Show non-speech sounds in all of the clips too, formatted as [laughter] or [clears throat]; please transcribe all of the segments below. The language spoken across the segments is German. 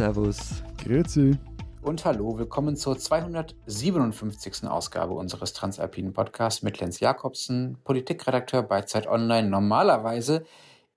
Servus. Grüezi. Und hallo, willkommen zur 257. Ausgabe unseres Transalpinen Podcasts mit Lenz Jakobsen, Politikredakteur bei Zeit Online, normalerweise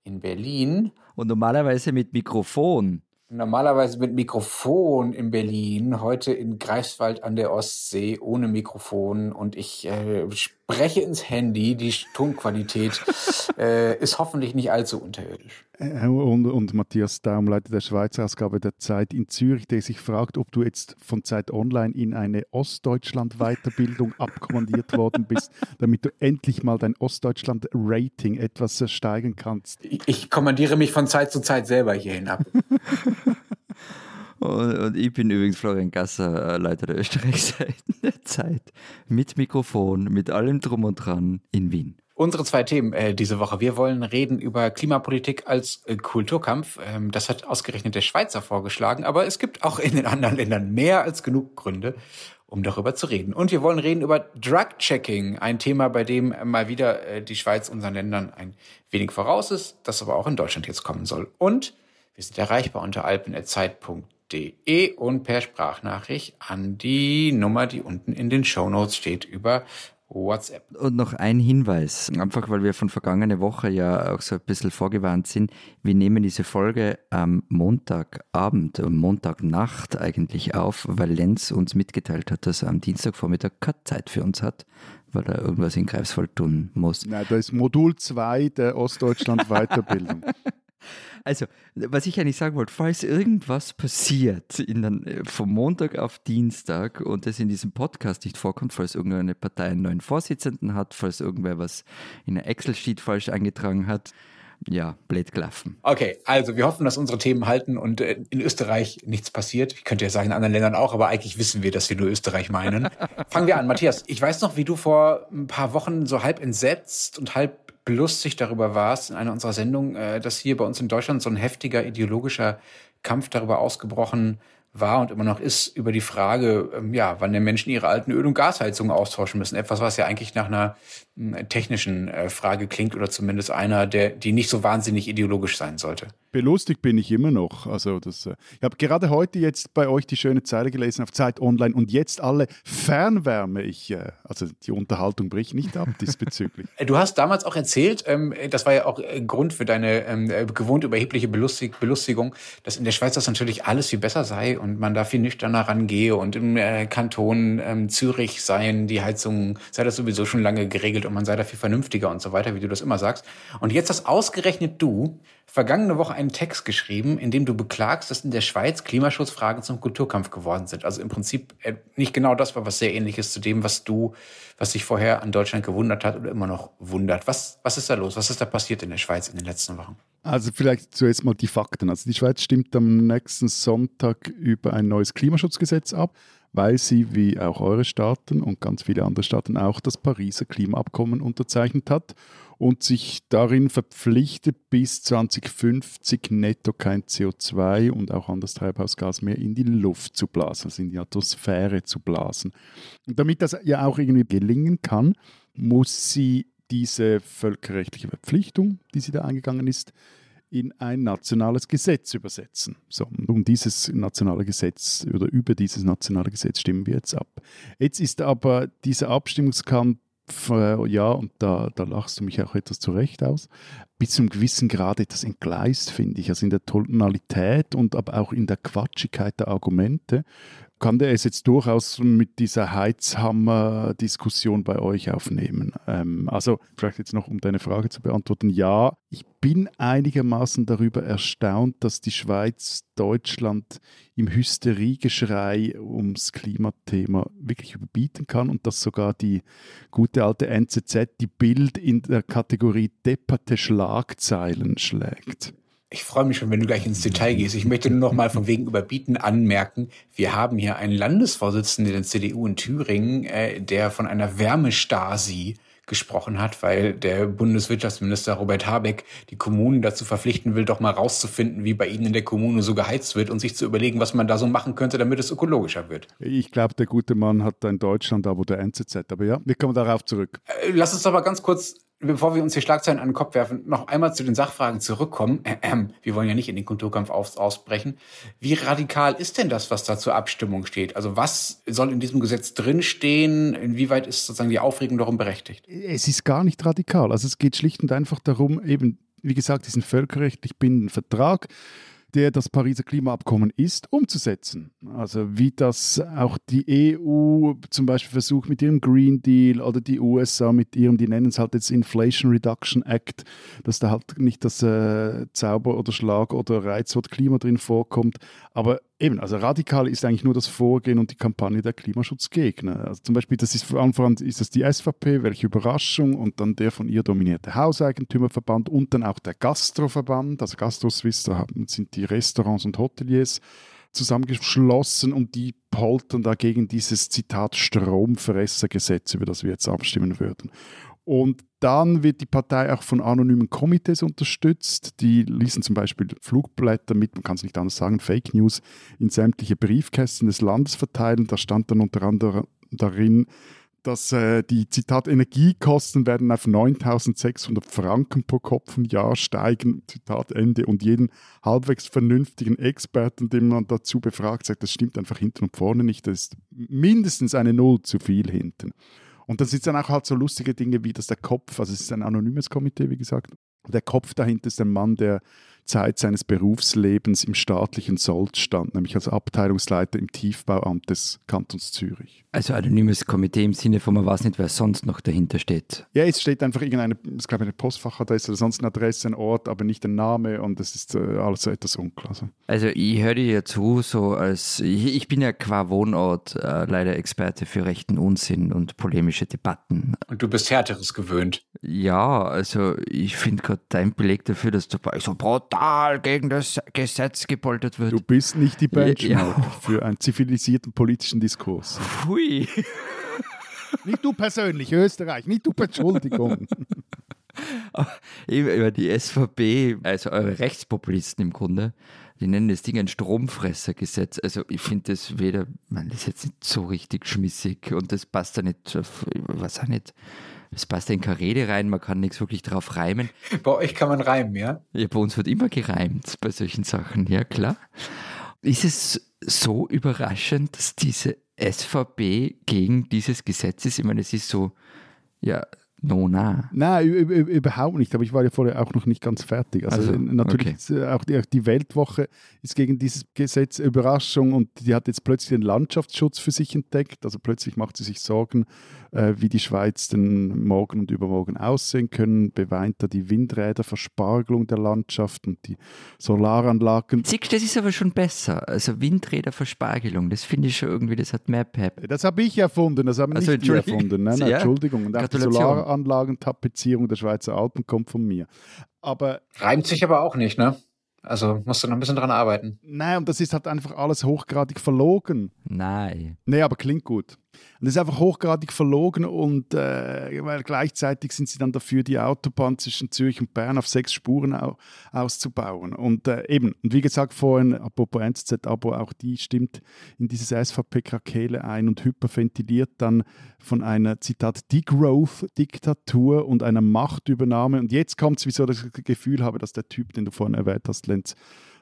in Berlin. Und normalerweise mit Mikrofon. Normalerweise mit Mikrofon in Berlin, heute in Greifswald an der Ostsee ohne Mikrofon und ich äh, spreche ins Handy. Die Tonqualität [laughs] äh, ist hoffentlich nicht allzu unterirdisch. Äh, und, und Matthias Daum, Leiter der Schweizer Ausgabe der Zeit in Zürich, der sich fragt, ob du jetzt von Zeit Online in eine Ostdeutschland-Weiterbildung [laughs] abkommandiert worden bist, damit du endlich mal dein Ostdeutschland-Rating etwas steigern kannst. Ich, ich kommandiere mich von Zeit zu Zeit selber hierhin ab. [laughs] Und, und, ich bin übrigens Florian Gasser, äh, Leiter der Österreichseite [laughs] der Zeit, mit Mikrofon, mit allem Drum und Dran in Wien. Unsere zwei Themen äh, diese Woche. Wir wollen reden über Klimapolitik als äh, Kulturkampf. Ähm, das hat ausgerechnet der Schweizer vorgeschlagen, aber es gibt auch in den anderen Ländern mehr als genug Gründe, um darüber zu reden. Und wir wollen reden über Drug-Checking, ein Thema, bei dem mal wieder äh, die Schweiz unseren Ländern ein wenig voraus ist, das aber auch in Deutschland jetzt kommen soll. Und wir sind erreichbar unter alpen.zeit.de und per Sprachnachricht an die Nummer, die unten in den Show Notes steht, über WhatsApp. Und noch ein Hinweis, einfach weil wir von vergangene Woche ja auch so ein bisschen vorgewarnt sind. Wir nehmen diese Folge am Montagabend, am Montagnacht eigentlich auf, weil Lenz uns mitgeteilt hat, dass er am Dienstagvormittag keine Zeit für uns hat, weil er irgendwas in Greifswald tun muss. Nein, da ist Modul 2 der Ostdeutschland [laughs] Weiterbildung. Also, was ich eigentlich sagen wollte, falls irgendwas passiert in den, äh, vom Montag auf Dienstag und es in diesem Podcast nicht vorkommt, falls irgendeine Partei einen neuen Vorsitzenden hat, falls irgendwer was in der Excel-Sheet falsch eingetragen hat, ja, blöd gelaufen. Okay, also wir hoffen, dass unsere Themen halten und äh, in Österreich nichts passiert. Ich könnte ja sagen, in anderen Ländern auch, aber eigentlich wissen wir, dass wir nur Österreich meinen. [laughs] Fangen wir an. Matthias, ich weiß noch, wie du vor ein paar Wochen so halb entsetzt und halb belustigt darüber warst in einer unserer Sendungen, äh, dass hier bei uns in Deutschland so ein heftiger ideologischer Kampf darüber ausgebrochen war und immer noch ist über die Frage, ähm, ja, wann den Menschen ihre alten Öl- und Gasheizungen austauschen müssen. Etwas, was ja eigentlich nach einer technischen äh, Frage klingt oder zumindest einer, der, die nicht so wahnsinnig ideologisch sein sollte. Belustigt bin ich immer noch. Also das, äh, ich habe gerade heute jetzt bei euch die schöne Zeile gelesen auf Zeit Online und jetzt alle Fernwärme. Ich, äh, also die Unterhaltung bricht nicht ab diesbezüglich. [laughs] du hast damals auch erzählt, ähm, das war ja auch Grund für deine ähm, gewohnt überhebliche Belustig Belustigung, dass in der Schweiz das natürlich alles viel besser sei und man da viel nüchterner rangehe und im Kanton ähm, Zürich seien die Heizungen, sei das sowieso schon lange geregelt und man sei da viel vernünftiger und so weiter, wie du das immer sagst. Und jetzt hast ausgerechnet du vergangene Woche einen Text geschrieben, in dem du beklagst, dass in der Schweiz Klimaschutzfragen zum Kulturkampf geworden sind. Also im Prinzip äh, nicht genau das war, was sehr ähnlich ist zu dem, was du, was sich vorher an Deutschland gewundert hat oder immer noch wundert. Was, was ist da los? Was ist da passiert in der Schweiz in den letzten Wochen? Also vielleicht zuerst mal die Fakten. Also die Schweiz stimmt am nächsten Sonntag über ein neues Klimaschutzgesetz ab weil sie, wie auch eure Staaten und ganz viele andere Staaten auch, das Pariser Klimaabkommen unterzeichnet hat und sich darin verpflichtet, bis 2050 netto kein CO2 und auch anderes Treibhausgas mehr in die Luft zu blasen, also in die Atmosphäre zu blasen. Und damit das ja auch irgendwie gelingen kann, muss sie diese völkerrechtliche Verpflichtung, die sie da eingegangen ist, in ein nationales Gesetz übersetzen. So, um dieses nationale Gesetz oder über dieses nationale Gesetz stimmen wir jetzt ab. Jetzt ist aber dieser Abstimmungskampf, äh, ja, und da, da lachst du mich auch etwas zurecht aus, bis zum gewissen Grad etwas entgleist, finde ich. Also in der Tonalität und aber auch in der Quatschigkeit der Argumente kann der es jetzt durchaus mit dieser Heizhammer-Diskussion bei euch aufnehmen. Ähm, also vielleicht jetzt noch, um deine Frage zu beantworten. Ja, ich bin einigermaßen darüber erstaunt, dass die Schweiz Deutschland im Hysteriegeschrei ums Klimathema wirklich überbieten kann und dass sogar die gute alte NZZ die Bild in der Kategorie depperte Schlagzeilen schlägt. Ich freue mich schon, wenn du gleich ins Detail gehst. Ich möchte nur noch mal von wegen Überbieten anmerken. Wir haben hier einen Landesvorsitzenden der CDU in Thüringen, äh, der von einer Wärmestasi gesprochen hat, weil der Bundeswirtschaftsminister Robert Habeck die Kommunen dazu verpflichten will, doch mal rauszufinden, wie bei ihnen in der Kommune so geheizt wird und sich zu überlegen, was man da so machen könnte, damit es ökologischer wird. Ich glaube, der gute Mann hat ein Deutschland-Abo der NZZ. Aber ja, wir kommen darauf zurück. Äh, lass uns doch mal ganz kurz bevor wir uns die Schlagzeilen an den Kopf werfen, noch einmal zu den Sachfragen zurückkommen. Wir wollen ja nicht in den Kulturkampf ausbrechen. Wie radikal ist denn das, was da zur Abstimmung steht? Also was soll in diesem Gesetz drinstehen? Inwieweit ist sozusagen die Aufregung darum berechtigt? Es ist gar nicht radikal. Also es geht schlicht und einfach darum, eben, wie gesagt, diesen völkerrechtlich bindenden Vertrag der das Pariser Klimaabkommen ist, umzusetzen. Also wie das auch die EU zum Beispiel versucht mit ihrem Green Deal oder die USA mit ihrem, die nennen es halt jetzt Inflation Reduction Act, dass da halt nicht das äh, Zauber oder Schlag oder Reizwort Klima drin vorkommt, aber Eben, also radikal ist eigentlich nur das Vorgehen und die Kampagne der Klimaschutzgegner. Also zum Beispiel, das ist Anfang an ist das die SVP, welche Überraschung, und dann der von ihr dominierte Hauseigentümerverband und dann auch der Gastroverband, also Gastro Suisse, da sind die Restaurants und Hoteliers zusammengeschlossen und die poltern dagegen dieses Zitat Stromfressergesetz, über das wir jetzt abstimmen würden. Und dann wird die Partei auch von anonymen Komitees unterstützt. Die ließen zum Beispiel Flugblätter mit, man kann es nicht anders sagen, Fake News in sämtliche Briefkästen des Landes verteilen. Da stand dann unter anderem darin, dass äh, die Zitat Energiekosten werden auf 9.600 Franken pro Kopf im Jahr steigen. Zitat Ende. Und jeden halbwegs vernünftigen Experten, den man dazu befragt, sagt, das stimmt einfach hinten und vorne nicht. Das ist mindestens eine Null zu viel hinten. Und das sind dann auch halt so lustige Dinge wie, dass der Kopf, also es ist ein anonymes Komitee, wie gesagt, der Kopf dahinter ist ein Mann, der Zeit seines Berufslebens im staatlichen Sold stand, nämlich als Abteilungsleiter im Tiefbauamt des Kantons Zürich. Also anonymes Komitee im Sinne von, man weiß nicht, wer sonst noch dahinter steht. Ja, es steht einfach irgendeine, ich glaube, eine Postfachadresse oder sonst eine Adresse, ein Ort, aber nicht ein Name und das ist äh, alles so etwas unklar. Also, ich höre dir ja zu, so als, ich, bin ja qua Wohnort äh, leider Experte für rechten Unsinn und polemische Debatten. Und du bist Härteres gewöhnt. Ja, also ich finde gerade dein Beleg dafür, dass du so brutal gegen das Gesetz gepoltert wird. Du bist nicht die Benchmark ja. für einen zivilisierten politischen Diskurs. Pfui. nicht du persönlich, Österreich, nicht du, Entschuldigung. Über die SVP, also eure Rechtspopulisten im Grunde, die nennen das Ding ein Stromfressergesetz. Also ich finde das weder, man, das ist jetzt nicht so richtig schmissig und das passt da nicht, was auch nicht es passt in keine Rede rein, man kann nichts wirklich drauf reimen. Bei euch kann man reimen, ja? Ja, bei uns wird immer gereimt bei solchen Sachen, ja klar. Ist es so überraschend, dass diese SVP gegen dieses Gesetz ist? Ich meine, es ist so, ja, No, na. Nein, überhaupt nicht. Aber ich war ja vorher auch noch nicht ganz fertig. Also, also natürlich okay. Äh, auch, die, auch die, Weltwoche ist gegen dieses Gesetz Überraschung und die hat jetzt plötzlich den Landschaftsschutz für sich entdeckt. Also plötzlich macht sie sich Sorgen, äh, wie die Schweiz denn morgen und übermorgen aussehen können. Beweint da die Windräder, Verspargelung der Landschaft und die Solaranlagen. Siehst das ist aber schon besser. Also Windräder, Verspargelung, das finde ich schon irgendwie, das hat mehr Pep. Das habe ich erfunden, das haben also, nicht wir erfunden. Nein, nein, ja? Entschuldigung. Und auch die Solar Anlagentapezierung der Schweizer Alpen kommt von mir. Aber reimt sich aber auch nicht, ne? Also musst du noch ein bisschen dran arbeiten. Nein, und das ist halt einfach alles hochgradig verlogen. Nein. Nee, aber klingt gut. Und das ist einfach hochgradig verlogen und äh, weil gleichzeitig sind sie dann dafür, die Autobahn zwischen Zürich und Bern auf sechs Spuren au auszubauen. Und äh, eben, und wie gesagt vorhin, apropos NZZ-Abo, auch die stimmt in dieses SVP-Krakele ein und hyperventiliert dann von einer, Zitat, Degrowth-Diktatur und einer Machtübernahme. Und jetzt kommt es, wieso ich das Gefühl habe, dass der Typ, den du vorhin erwähnt hast, Lenz,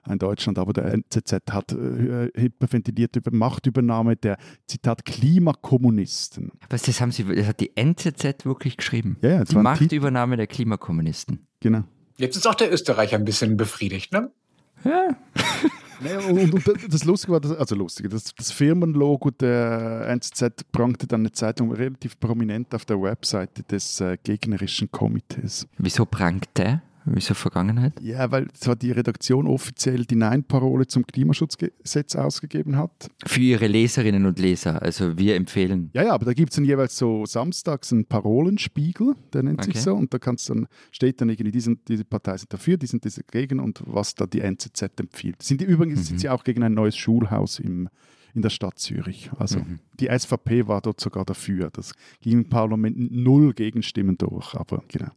in Deutschland, aber der NZZ hat äh, hyperventiliert über Machtübernahme der, Zitat, Klimakommunisten. Was, das haben Sie, das hat die NZZ wirklich geschrieben? Ja, ja Die Machtübernahme der Klimakommunisten. Genau. Jetzt ist auch der Österreicher ein bisschen befriedigt, ne? Ja. [laughs] und, und, das Lustige war, das, also lustige, das, das Firmenlogo der NZZ prangte dann eine Zeitung relativ prominent auf der Webseite des äh, gegnerischen Komitees. Wieso prangt der? Wieso Vergangenheit? Ja, weil zwar die Redaktion offiziell die Nein-Parole zum Klimaschutzgesetz ausgegeben hat. Für ihre Leserinnen und Leser, also wir empfehlen. Ja, ja, aber da gibt es dann jeweils so samstags einen Parolenspiegel, der nennt okay. sich so, und da kannst dann, steht dann irgendwie, diese, diese Partei sind dafür, die sind dagegen und was da die NZZ empfiehlt. Sind die, übrigens mhm. sind sie auch gegen ein neues Schulhaus im, in der Stadt Zürich. Also mhm. die SVP war dort sogar dafür. Das ging im Parlament null Gegenstimmen durch, aber genau.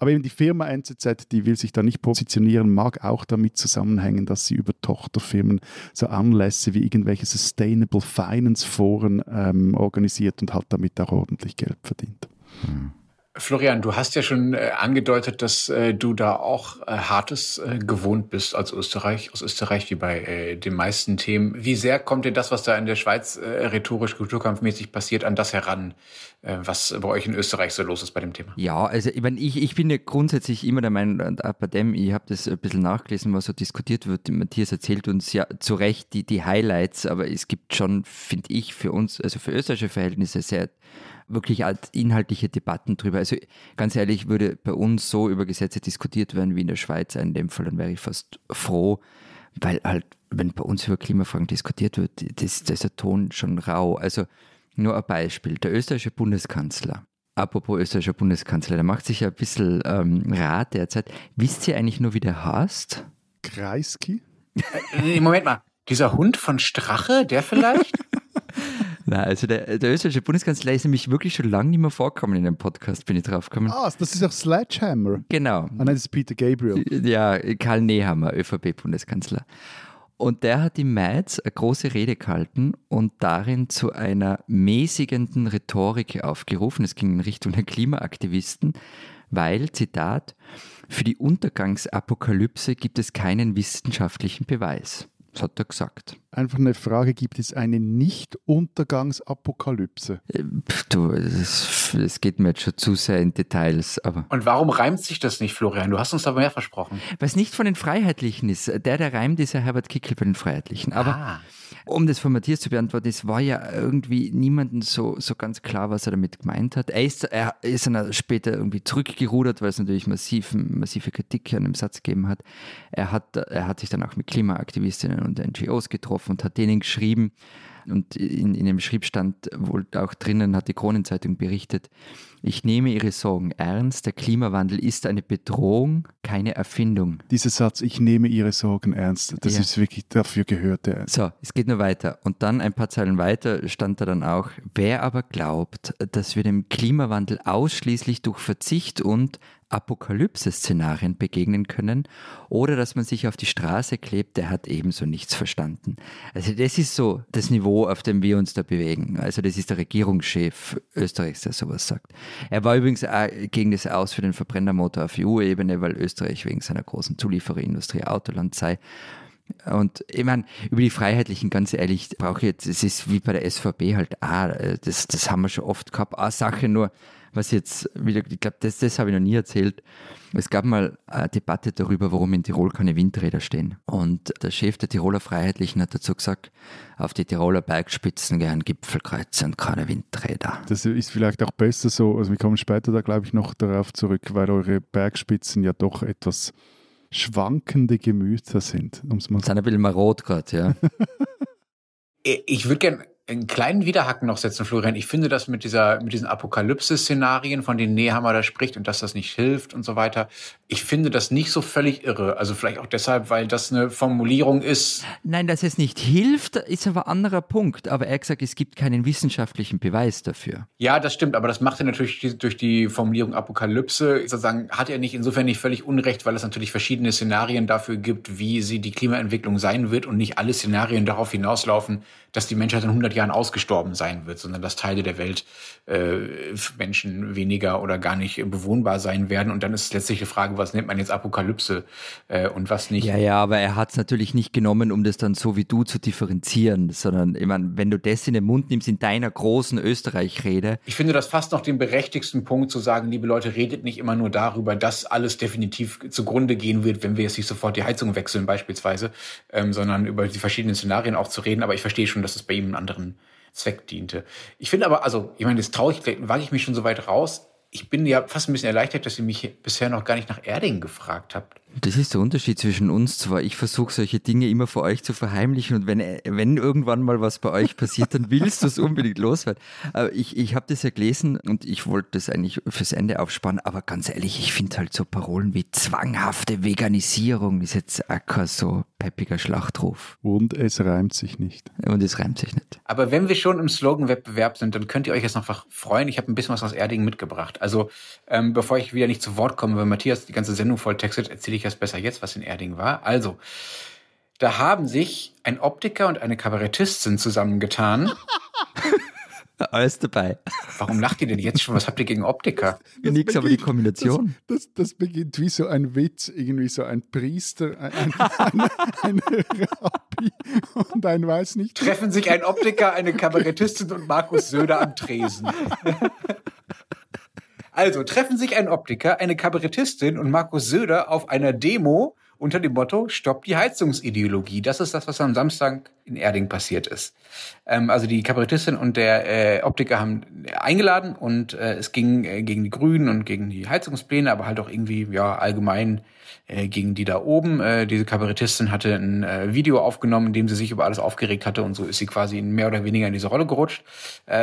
Aber eben die Firma NZZ, die will sich da nicht positionieren, mag auch damit zusammenhängen, dass sie über Tochterfirmen so Anlässe wie irgendwelche Sustainable Finance Foren ähm, organisiert und halt damit auch ordentlich Geld verdient. Hm. Florian, du hast ja schon äh, angedeutet, dass äh, du da auch äh, Hartes gewohnt bist als Österreich, aus Österreich, wie bei den meisten Themen. Wie sehr kommt dir das, was da in der Schweiz rhetorisch, kulturkampfmäßig passiert, an das heran, was bei euch in Österreich so los ist bei dem Thema? Ja, also ich, mein, ich, ich bin ja grundsätzlich immer der Meinung, bei dem, ich habe das ein bisschen nachgelesen, was so diskutiert wird. Matthias erzählt uns ja zu Recht die, die Highlights, aber es gibt schon, finde ich, für uns, also für österreichische Verhältnisse sehr wirklich inhaltliche Debatten drüber. Also ganz ehrlich, würde bei uns so über Gesetze diskutiert werden wie in der Schweiz in dem Fall, dann wäre ich fast froh, weil halt, wenn bei uns über Klimafragen diskutiert wird, das, das ist der Ton schon rau. Also nur ein Beispiel. Der österreichische Bundeskanzler, apropos österreichischer Bundeskanzler, der macht sich ja ein bisschen ähm, Rat derzeit. Wisst ihr eigentlich nur, wie der heißt? Kreisky? Äh, Moment mal, dieser Hund von Strache, der vielleicht? [laughs] Nein, also der, der österreichische Bundeskanzler ist nämlich wirklich schon lange nicht mehr vorkommen in dem Podcast, bin ich drauf gekommen. Ah, das ist auch Sledgehammer. Genau. Ah, nein, das ist Peter Gabriel. Ja, Karl Nehammer, ÖVP-Bundeskanzler. Und der hat im März eine große Rede gehalten und darin zu einer mäßigenden Rhetorik aufgerufen. Es ging in Richtung der Klimaaktivisten, weil, Zitat, für die Untergangsapokalypse gibt es keinen wissenschaftlichen Beweis. Das hat er gesagt. Einfach eine Frage, gibt es eine Nicht-Untergangsapokalypse? Äh, du, es geht mir jetzt schon zu sehr in Details. Aber Und warum reimt sich das nicht, Florian? Du hast uns aber mehr versprochen. Was nicht von den Freiheitlichen ist. Der, der reimt, ist ja Herbert Kickel bei den Freiheitlichen. Aber Ah. um das von Matthias zu beantworten, es war ja irgendwie niemandem so, so ganz klar, was er damit gemeint hat. Er ist, er ist dann später irgendwie zurückgerudert, weil es natürlich massiv, massive Kritik an dem Satz gegeben hat. Er hat, er hat sich dann auch mit Klimaaktivistinnen und NGOs getroffen und hat denen geschrieben, und in, in dem Schrieb stand wohl auch drinnen, hat die Kronenzeitung berichtet, ich nehme Ihre Sorgen ernst, der Klimawandel ist eine Bedrohung, keine Erfindung. Dieser Satz, ich nehme Ihre Sorgen ernst, das Ja. ist wirklich, dafür gehört er. So, es geht nur weiter. Und dann ein paar Zeilen weiter stand da dann auch, wer aber glaubt, dass wir dem Klimawandel ausschließlich durch Verzicht und Apokalypse-Szenarien begegnen können oder dass man sich auf die Straße klebt, der hat ebenso nichts verstanden. Also das ist so das Niveau, auf dem wir uns da bewegen. Also das ist der Regierungschef Österreichs, der sowas sagt. Er war übrigens auch gegen das Aus für den Verbrennermotor auf EU-Ebene, weil Österreich wegen seiner großen Zuliefererindustrie Autoland sei. Und ich meine, über die Freiheitlichen, ganz ehrlich, brauche ich jetzt, es ist wie bei der SVP halt äh, das, das haben wir schon oft gehabt. Eine Sache nur, was jetzt wieder, ich glaube, das, das habe ich noch nie erzählt. Es gab mal eine Debatte darüber, warum in Tirol keine Windräder stehen. Und der Chef der Tiroler Freiheitlichen hat dazu gesagt, auf die Tiroler Bergspitzen gern Gipfelkreuze und keine Windräder. Das ist vielleicht auch besser so, also wir kommen später da glaube ich noch darauf zurück, weil eure Bergspitzen ja doch etwas schwankende Gemüter sind, um es mal Das sind ein bisschen marot gerade, ja. [laughs] Ich würde gerne einen kleinen Widerhaken noch setzen, Florian. Ich finde das mit dieser, mit diesen Apokalypse-Szenarien, von denen Nehammer da spricht und dass das nicht hilft und so weiter. Ich finde das nicht so völlig irre. Also vielleicht auch deshalb, weil das eine Formulierung ist. Nein, dass es nicht hilft, ist aber ein anderer Punkt. Aber er hat gesagt, es gibt keinen wissenschaftlichen Beweis dafür. Ja, das stimmt, aber das macht er natürlich durch die Formulierung Apokalypse, sozusagen, hat er nicht insofern nicht völlig unrecht, weil es natürlich verschiedene Szenarien dafür gibt, wie sie die Klimaentwicklung sein wird und nicht alle Szenarien darauf hinauslaufen, dass die Menschheit in 100 Jahren ausgestorben sein wird, sondern dass Teile der Welt äh, für Menschen weniger oder gar nicht bewohnbar sein werden. Und dann ist letztlich die Frage, was nennt man jetzt Apokalypse äh, und was nicht. Ja, ja, aber er hat es natürlich nicht genommen, um das dann so wie du zu differenzieren, sondern ich meine, wenn du das in den Mund nimmst in deiner großen Österreich-Rede, Ich finde das fast noch den berechtigsten Punkt zu sagen, liebe Leute, redet nicht immer nur darüber, dass alles definitiv zugrunde gehen wird, wenn wir jetzt nicht sofort die Heizung wechseln beispielsweise, ähm, sondern über die verschiedenen Szenarien auch zu reden. Aber ich verstehe schon, dass es bei ihm einen anderen Zweck diente. Ich finde aber, also, ich meine, das traue ich, wage ich mich schon so weit raus. Ich bin ja fast ein bisschen erleichtert, dass ihr mich bisher noch gar nicht nach Erding gefragt habt. das ist der Unterschied zwischen uns zwar. Ich versuche solche Dinge immer vor euch zu verheimlichen und wenn, wenn irgendwann mal was bei euch passiert, dann willst du es unbedingt loswerden. Aber ich, ich habe das ja gelesen und ich wollte das eigentlich fürs Ende aufspannen, aber ganz ehrlich, ich finde halt so Parolen wie zwanghafte Veganisierung ist jetzt auch so peppiger Schlachtruf. Und es reimt sich nicht. Und es reimt sich nicht. Aber wenn wir schon im Slogan-Wettbewerb sind, dann könnt ihr euch jetzt noch freuen. Ich habe ein bisschen was aus Erding mitgebracht. Also, ähm, bevor ich wieder nicht zu Wort komme, weil Matthias die ganze Sendung voll textet, erzähle ich das besser jetzt, was in Erding war. Also, da haben sich ein Optiker und eine Kabarettistin zusammengetan [laughs] [laughs] Alles dabei. Warum lacht ihr denn jetzt schon? Was habt ihr gegen Optiker? Das Nix, aber die Kombination. Das, das, das, beginnt wie so ein Witz, irgendwie so ein Priester, ein, ein, ein, ein Rabbi und ein weiß nicht. Treffen sich ein Optiker, eine Kabarettistin und Markus Söder am Tresen. Also treffen sich ein Optiker, eine Kabarettistin und Markus Söder auf einer Demo unter dem Motto Stopp die Heizungsideologie. Das ist das, was am Samstag in Erding passiert ist. Ähm, also die Kabarettistin und der äh, Optiker haben eingeladen und äh, es ging äh, gegen die Grünen und gegen die Heizungspläne, aber halt auch irgendwie ja allgemein äh, gegen die da oben. Äh, diese Kabarettistin hatte ein äh, Video aufgenommen, in dem sie sich über alles aufgeregt hatte und so ist sie quasi mehr oder weniger in diese Rolle gerutscht.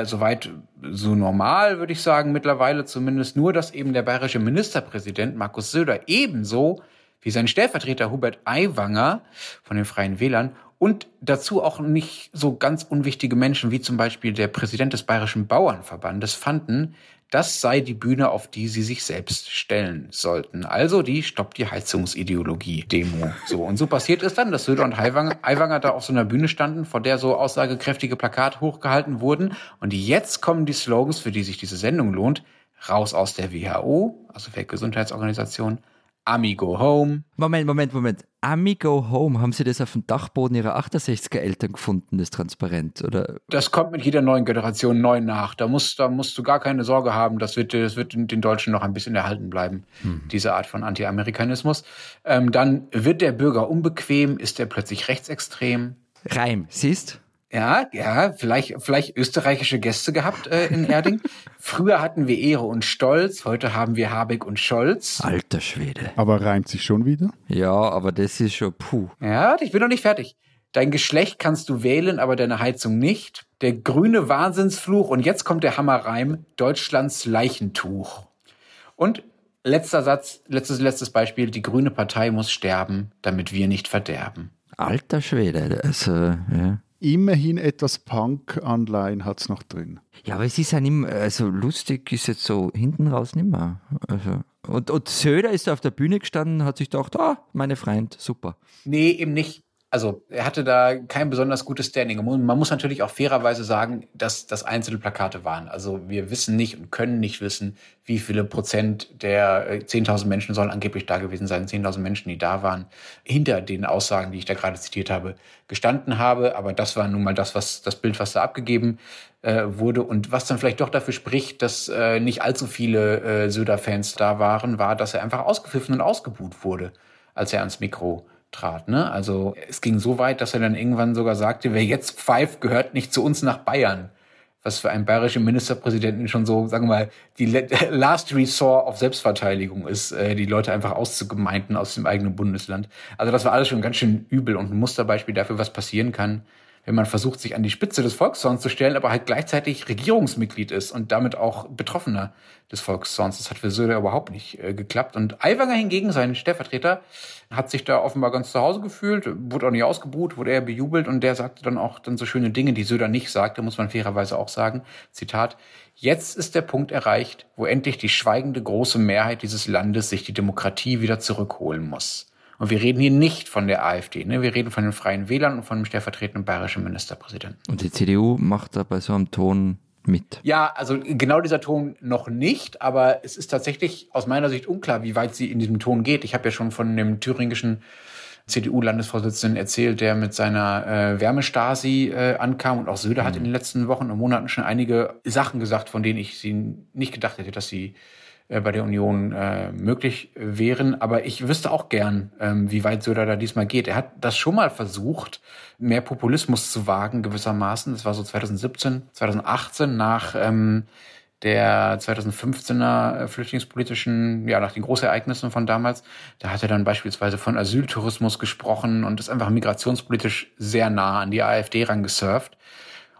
Soweit so normal, würde ich sagen, mittlerweile zumindest nur, dass eben der bayerische Ministerpräsident Markus Söder ebenso wie sein Stellvertreter Hubert Aiwanger von den Freien Wählern und dazu auch nicht so ganz unwichtige Menschen wie zum Beispiel der Präsident des Bayerischen Bauernverbandes fanden, das sei die Bühne, auf die sie sich selbst stellen sollten. Also die Stopp die Heizungsideologie-Demo. So, und so passiert es dann, dass Söder und Aiwanger, da auf so einer Bühne standen, vor der so aussagekräftige Plakate hochgehalten wurden. Und jetzt kommen die Slogans, für die sich diese Sendung lohnt. Raus aus der WHO, also Weltgesundheitsorganisation, Amigo Home. Moment, Moment, Moment. Amigo Home, haben Sie das auf dem Dachboden Ihrer 68er Eltern gefunden, das transparent? Oder? Das kommt mit jeder neuen Generation neu nach. Da musst, da musst du gar keine Sorge haben. Das wird, das wird den Deutschen noch ein bisschen erhalten bleiben, hm. diese Art von Anti-Amerikanismus. Ähm, dann wird der Bürger unbequem, ist er plötzlich rechtsextrem. Reim, siehst? Ja, ja, vielleicht, vielleicht österreichische Gäste gehabt äh, in Erding. [laughs] Früher hatten wir Ehre und Stolz, heute haben wir Habeck und Scholz. Alter Schwede. Aber reimt sich schon wieder? Ja, aber das ist schon puh. Ja, ich bin noch nicht fertig. Dein Geschlecht kannst du wählen, aber deine Heizung nicht. Der grüne Wahnsinnsfluch und jetzt kommt der Hammerreim, Deutschlands Leichentuch. Und letzter Satz, letztes, letztes Beispiel, die grüne Partei muss sterben, damit wir nicht verderben. Alter Schwede, also, ja immerhin etwas Punk-Anleihen hat es noch drin. Ja, aber es ist ja nicht mehr, also lustig ist jetzt so hinten raus nicht mehr. Also, und, und Söder ist auf der Bühne gestanden, hat sich gedacht, ah, meine Freund, super. Nee, eben nicht also er hatte da kein besonders gutes Standing. Man muss natürlich auch fairerweise sagen, dass das einzelne Plakate waren. Also wir wissen nicht und können nicht wissen, wie viele Prozent der 10.000 äh, Menschen sollen angeblich da gewesen sein, 10.000 Menschen, die da waren, hinter den Aussagen, die ich da gerade zitiert habe, gestanden habe. Aber das war nun mal das, was das Bild, was da abgegeben äh, wurde und was dann vielleicht doch dafür spricht, dass äh, nicht allzu viele äh, Söder-Fans da waren, war, dass er einfach ausgepfiffen und ausgebuht wurde, als er ans Mikro trat. Ne? Also es ging so weit, dass er dann irgendwann sogar sagte, wer jetzt pfeift, gehört nicht zu uns nach Bayern. Was für einen bayerischen Ministerpräsidenten schon so, sagen wir mal, die [laughs] Last Resort auf Selbstverteidigung ist, äh, die Leute einfach auszugemeinten aus dem eigenen Bundesland. Also das war alles schon ganz schön übel und ein Musterbeispiel dafür, was passieren kann, wenn man versucht, sich an die Spitze des Volkszorns zu stellen, aber halt gleichzeitig Regierungsmitglied ist und damit auch Betroffener des Volkszorns. Das hat für Söder überhaupt nicht äh, geklappt. Und Aiwanger hingegen, sein Stellvertreter, hat sich da offenbar ganz zu Hause gefühlt, wurde auch nicht ausgebuht, wurde eher bejubelt und der sagte dann auch dann so schöne Dinge, die Söder nicht sagte, muss man fairerweise auch sagen. Zitat, jetzt ist der Punkt erreicht, wo endlich die schweigende große Mehrheit dieses Landes sich die Demokratie wieder zurückholen muss. Und wir reden hier nicht von der AfD, ne? wir reden von den Freien Wählern und von dem stellvertretenden bayerischen Ministerpräsidenten. Und die CDU macht da bei so einem Ton mit. Ja, also genau dieser Ton noch nicht, aber es ist tatsächlich aus meiner Sicht unklar, wie weit sie in diesem Ton geht. Ich habe ja schon von dem thüringischen CDU-Landesvorsitzenden erzählt, der mit seiner äh, Wärmestasi äh, ankam und auch Söder mhm. hat in den letzten Wochen und Monaten schon einige Sachen gesagt, von denen ich sie nicht gedacht hätte, dass sie äh, bei der Union äh, möglich wären. Aber ich wüsste auch gern, ähm, wie weit Söder da diesmal geht. Er hat das schon mal versucht, mehr Populismus zu wagen, gewissermaßen. Das war so 2017, 2018 nach ähm, der 2015er äh, flüchtlingspolitischen, ja, nach den Großereignissen von damals. Da hat er dann beispielsweise von Asyltourismus gesprochen und ist einfach migrationspolitisch sehr nah an die AfD rangesurft.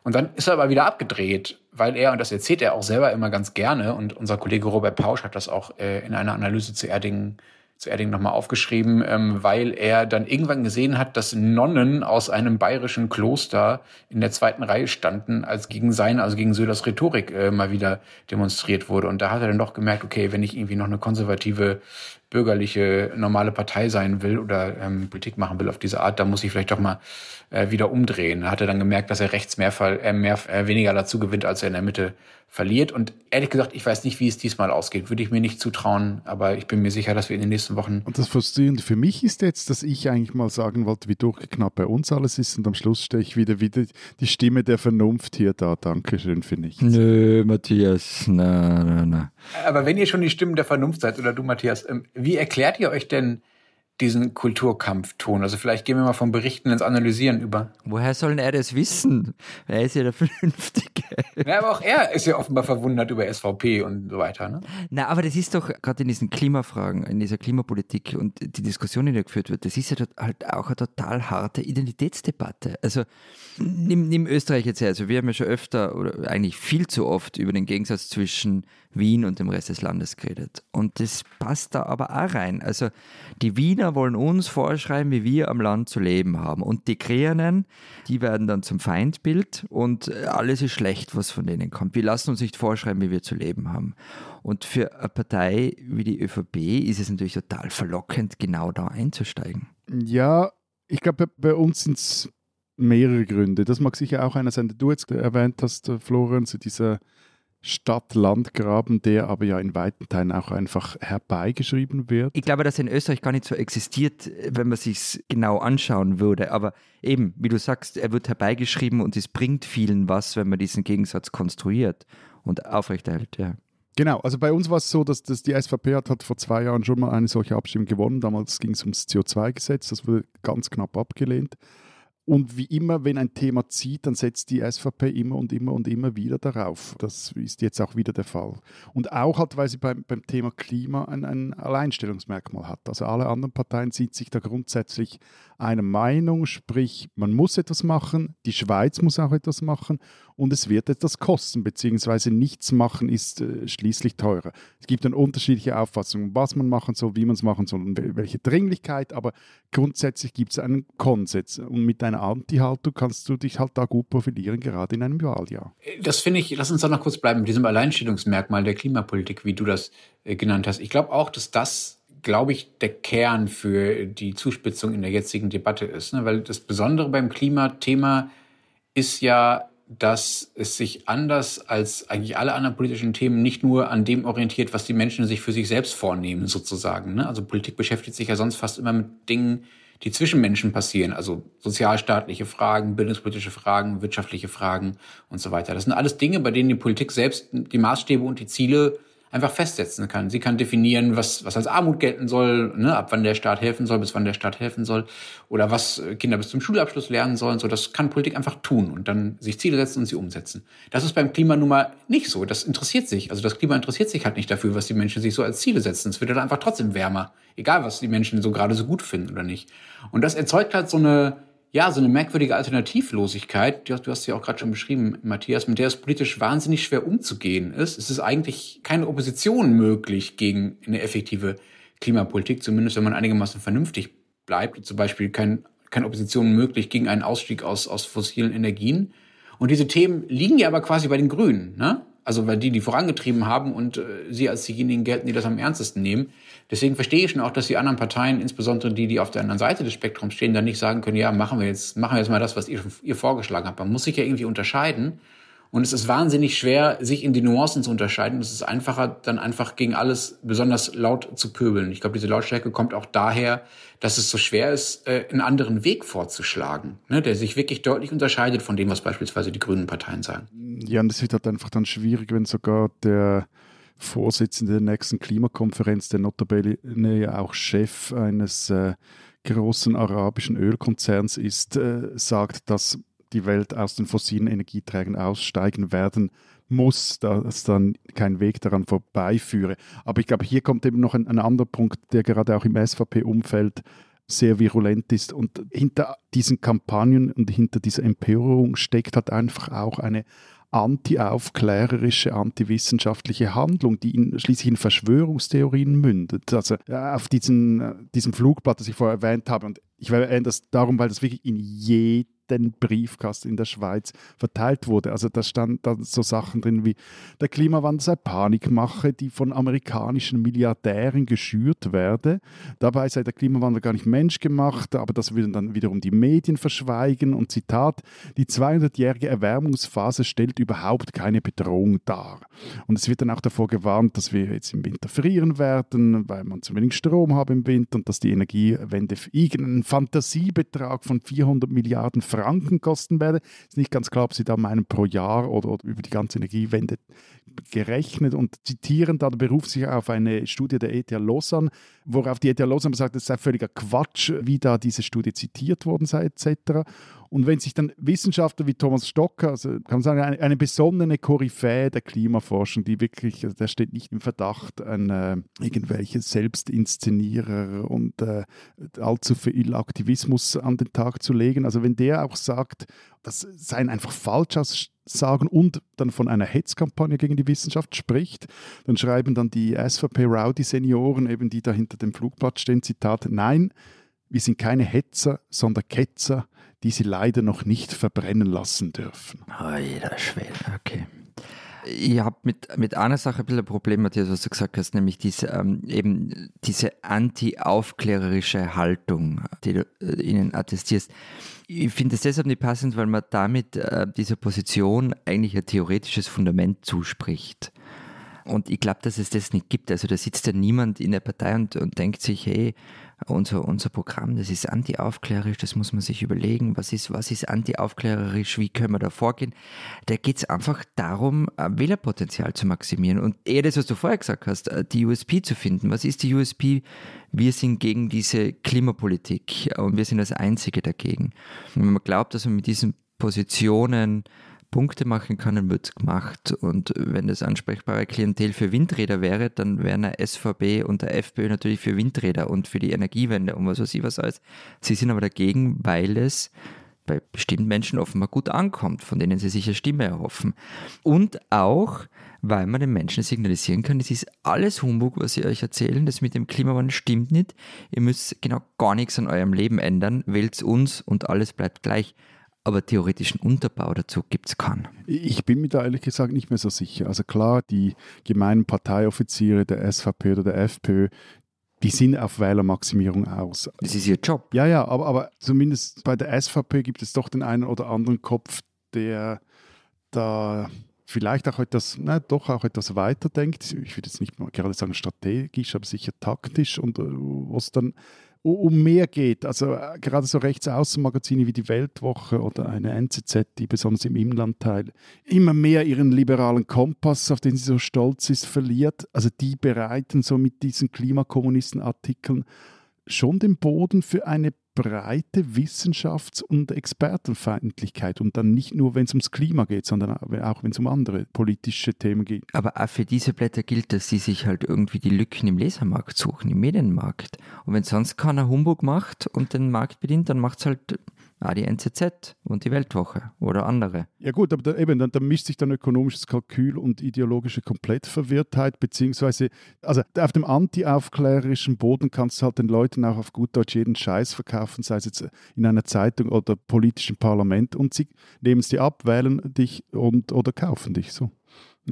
Und dann ist er aber wieder abgedreht, weil er, und das erzählt er auch selber immer ganz gerne, und unser Kollege Robert Pausch hat das auch äh, in einer Analyse zu Erdingen zu Erding nochmal aufgeschrieben, ähm, weil er dann irgendwann gesehen hat, dass Nonnen aus einem bayerischen Kloster in der zweiten Reihe standen, als gegen seine, also gegen Söders Rhetorik äh, mal wieder demonstriert wurde. Und da hat er dann doch gemerkt, okay, wenn ich irgendwie noch eine konservative bürgerliche, normale Partei sein will oder ähm, Politik machen will auf diese Art, da muss ich vielleicht doch mal äh, wieder umdrehen. Da hat er dann gemerkt, dass er rechts mehr, äh, mehr äh, weniger dazu gewinnt, als er in der Mitte verliert. Und ehrlich gesagt, ich weiß nicht, wie es diesmal ausgeht. Würde ich mir nicht zutrauen, aber ich bin mir sicher, dass wir in den nächsten Wochen. Und das Frustrierende für mich ist jetzt, dass ich eigentlich mal sagen wollte, wie durchgeknappt bei uns alles ist. Und am Schluss stehe ich wieder, wieder die Stimme der Vernunft hier da. Dankeschön für nichts. Nö, Matthias, na, na, na. Aber wenn ihr schon die Stimmen der Vernunft seid, oder du, Matthias, ähm, wie erklärt ihr euch denn diesen Kulturkampfton? Also vielleicht gehen wir mal vom Berichten ins Analysieren über. Woher soll er das wissen? Er ist ja der [laughs] Vernünftige. Ja, aber auch er ist ja offenbar verwundert über SVP und so weiter. Ne? Na, aber das ist doch gerade in diesen Klimafragen, in dieser Klimapolitik und die Diskussion, die da geführt wird, das ist ja halt auch eine total harte Identitätsdebatte. Also nimm, nimm Österreich jetzt her. Also wir haben ja schon öfter oder eigentlich viel zu oft über den Gegensatz zwischen Wien und dem Rest des Landes geredet. Und das passt da aber auch rein. Also die Wiener wollen uns vorschreiben, wie wir am Land zu leben haben. Und die Kreanen, die werden dann zum Feindbild und alles ist schlecht, was von denen kommt. Wir lassen uns nicht vorschreiben, wie wir zu leben haben. Und für eine Partei wie die ÖVP ist es natürlich total verlockend, genau da einzusteigen. Ja, ich glaube, bei uns sind es mehrere Gründe. Das mag sicher auch einer sein, der du jetzt erwähnt hast, Florian, so dieser Stadt-Land-Graben, der aber ja in weiten Teilen auch einfach herbeigeschrieben wird. Ich glaube, dass er in Österreich gar nicht so existiert, wenn man sich genau anschauen würde. Aber eben, wie du sagst, er wird herbeigeschrieben und es bringt vielen was, wenn man diesen Gegensatz konstruiert und aufrechterhält. Ja. Genau, also bei uns war es so, dass, dass die SVP hat, hat vor zwei Jahren schon mal eine solche Abstimmung gewonnen. Damals ging es ums CO2-Gesetz, das wurde ganz knapp abgelehnt. Und wie immer, wenn ein Thema zieht, dann setzt die SVP immer und immer und immer wieder darauf. Das ist jetzt auch wieder der Fall. Und auch halt, weil sie beim, beim Thema Klima ein, ein Alleinstellungsmerkmal hat. Also alle anderen Parteien sind sich da grundsätzlich einer Meinung, sprich, man muss etwas machen, die Schweiz muss auch etwas machen und es wird etwas kosten, beziehungsweise nichts machen ist äh, schließlich teurer. Es gibt dann unterschiedliche Auffassungen, was man machen soll, wie man es machen soll und welche Dringlichkeit, aber grundsätzlich gibt es einen Konsens und mit deiner Anti-Haltung kannst du dich halt da gut profilieren, gerade in einem Wahljahr. Das finde ich, lass uns da noch kurz bleiben mit diesem Alleinstellungsmerkmal der Klimapolitik, wie du das äh, genannt hast. Ich glaube auch, dass das glaube ich, der Kern für die Zuspitzung in der jetzigen Debatte ist. Ne? Weil das Besondere beim Klimathema ist ja, dass es sich anders als eigentlich alle anderen politischen Themen nicht nur an dem orientiert, was die Menschen sich für sich selbst vornehmen, sozusagen. Ne? Also Politik beschäftigt sich ja sonst fast immer mit Dingen, die zwischen Menschen passieren, also sozialstaatliche Fragen, bildungspolitische Fragen, wirtschaftliche Fragen und so weiter. Das sind alles Dinge, bei denen die Politik selbst die Maßstäbe und die Ziele einfach festsetzen kann. Sie kann definieren, was, was als Armut gelten soll, ne, ab wann der Staat helfen soll, bis wann der Staat helfen soll, oder was Kinder bis zum Schulabschluss lernen sollen. So, das kann Politik einfach tun und dann sich Ziele setzen und sie umsetzen. Das ist beim Klima nun mal nicht so. Das interessiert sich. Also das Klima interessiert sich halt nicht dafür, was die Menschen sich so als Ziele setzen. Es wird dann einfach trotzdem wärmer. Egal, was die Menschen so gerade so gut finden oder nicht. Und das erzeugt halt so eine, ja, so eine merkwürdige Alternativlosigkeit, du hast, sie auch gerade schon beschrieben, Matthias, mit der es politisch wahnsinnig schwer umzugehen ist. Es ist eigentlich keine Opposition möglich gegen eine effektive Klimapolitik, zumindest wenn man einigermaßen vernünftig bleibt. Zum Beispiel kein, keine Opposition möglich gegen einen Ausstieg aus, aus fossilen Energien. Und diese Themen liegen ja aber quasi bei den Grünen, ne? Also weil die die vorangetrieben haben und äh, sie als diejenigen gelten, die das am ernstesten nehmen. Deswegen verstehe ich schon auch, dass die anderen Parteien, insbesondere die, die auf der anderen Seite des Spektrums stehen, dann nicht sagen können, ja, machen wir jetzt, machen wir jetzt mal das, was ihr, ihr vorgeschlagen habt. Man muss sich ja irgendwie unterscheiden. Und es ist wahnsinnig schwer, sich in die Nuancen zu unterscheiden. Es ist einfacher, dann einfach gegen alles besonders laut zu pöbeln. Ich glaube, diese Lautstärke kommt auch daher, dass es so schwer ist, äh, einen anderen Weg vorzuschlagen, ne, der sich wirklich deutlich unterscheidet von dem, was beispielsweise die grünen Parteien sagen. Ja, und es wird halt einfach dann schwierig, wenn sogar der Vorsitzende der nächsten Klimakonferenz, der notabene ja auch Chef eines äh, großen arabischen Ölkonzerns ist, äh, sagt, dass die Welt aus den fossilen Energieträgern aussteigen werden muss, dass dann kein Weg daran vorbeiführe. Aber ich glaube, hier kommt eben noch ein, ein anderer Punkt, der gerade auch im SVP-Umfeld sehr virulent ist. Und hinter diesen Kampagnen und hinter dieser Empörung steckt halt einfach auch eine anti-aufklärerische, anti-wissenschaftliche Handlung, die in, schließlich in Verschwörungstheorien mündet. Also auf diesen, diesem Flugblatt, das ich vorher erwähnt habe, und ich erwähne das darum, weil das wirklich in jedem den Briefkasten in der Schweiz verteilt wurde. Also da stand dann so Sachen drin wie der Klimawandel sei Panikmache, die von amerikanischen Milliardären geschürt werde. Dabei sei der Klimawandel gar nicht menschgemacht, aber das würden dann wiederum die Medien verschweigen. Und Zitat, die 200-jährige Erwärmungsphase stellt überhaupt keine Bedrohung dar. Und es wird dann auch davor gewarnt, dass wir jetzt im Winter frieren werden, weil man zu wenig Strom hat im Winter und dass die Energiewende irgendeinen Fantasiebetrag von 400 Milliarden Franken Franken kosten werde. Ist nicht ganz klar, ob sie da meinen pro Jahr oder, oder über die ganze Energiewende gerechnet und zitieren da, beruft sich auf eine Studie der ETH Lausanne, worauf die ETH Lausanne sagt, es sei völliger Quatsch, wie da diese Studie zitiert worden sei etc. Und wenn sich dann Wissenschaftler wie Thomas Stocker, also kann man sagen, eine, eine besonnene Koryphäe der Klimaforschung, die wirklich, also der steht nicht im Verdacht, an äh, irgendwelche Selbstinszenierer und äh, allzu viel Aktivismus an den Tag zu legen. Also wenn der auch sagt, das seien einfach Falschaussagen und dann von einer Hetzkampagne gegen die Wissenschaft spricht, dann schreiben dann die SVP-Rowdy-Senioren, eben die da hinter dem Flugblatt stehen, Zitat, nein, wir sind keine Hetzer, sondern Ketzer die sie leider noch nicht verbrennen lassen dürfen. Alter Schwede, okay. Ich habe mit, mit einer Sache ein bisschen ein Problem, Matthias, was du gesagt hast, nämlich diese, ähm, eben diese anti-aufklärerische Haltung, die du äh, ihnen attestierst. Ich finde es deshalb nicht passend, weil man damit äh, dieser Position eigentlich ein theoretisches Fundament zuspricht. Und ich glaube, dass es das nicht gibt. Also da sitzt ja niemand in der Partei und, und denkt sich, hey, unser, unser Programm, das ist anti-aufklärerisch, das muss man sich überlegen, was ist, was ist anti-aufklärerisch, wie können wir da vorgehen. Da geht es einfach darum, Wählerpotenzial zu maximieren. Und eher das, was du vorher gesagt hast, äh, die USP zu finden. Was ist die USP? Wir sind gegen diese Klimapolitik und wir sind das Einzige dagegen. Und wenn man glaubt, dass man mit diesen Positionen Punkte machen können, wird gemacht. Und wenn das ansprechbare Klientel für Windräder wäre, dann wären der SVB und der FPÖ natürlich für Windräder und für die Energiewende und was weiß ich was alles. Sie sind aber dagegen, weil es bei bestimmten Menschen offenbar gut ankommt, von denen sie sich eine Stimme erhoffen. Und auch, weil man den Menschen signalisieren kann, es ist alles Humbug, was sie euch erzählen, das mit dem Klimawandel stimmt nicht. Ihr müsst genau gar nichts an eurem Leben ändern, wählt uns und alles bleibt gleich aber theoretischen Unterbau dazu gibt es keinen. Ich bin mir da ehrlich gesagt nicht mehr so sicher. Also klar, die gemeinen Parteioffiziere der SVP oder der FPÖ, die sind auf Wählermaximierung aus. Das ist ihr Job. Ja, ja, aber, aber zumindest bei der SVP gibt es doch den einen oder anderen Kopf, der da vielleicht auch etwas, na, doch auch etwas weiterdenkt. Ich würde jetzt nicht mal gerade sagen strategisch, aber sicher taktisch und äh, was dann um mehr geht. Also äh, gerade so Rechtsaußenmagazine wie die Weltwoche oder eine NZZ, die besonders im Inlandteil immer mehr ihren liberalen Kompass, auf den sie so stolz ist, verliert. Also die bereiten so mit diesen Klimakommunisten-Artikeln schon den Boden für eine breite Wissenschafts- und Expertenfeindlichkeit und dann nicht nur, wenn es ums Klima geht, sondern auch wenn es um andere politische Themen geht. Aber auch für diese Blätter gilt, dass sie sich halt irgendwie die Lücken im Lesermarkt suchen, im Medienmarkt. Und wenn sonst keiner Humbug macht und den Markt bedient, dann macht es halt Ah, die NZZ und die Weltwoche oder andere. Ja gut, aber da, eben, dann, dann mischt sich dann ökonomisches Kalkül und ideologische Komplettverwirrtheit, beziehungsweise, also auf dem anti-aufklärerischen Boden kannst du halt den Leuten auch auf gut Deutsch jeden Scheiß verkaufen, sei es jetzt in einer Zeitung oder politischen Parlament und sie nehmen es dir ab, wählen dich und oder kaufen dich so.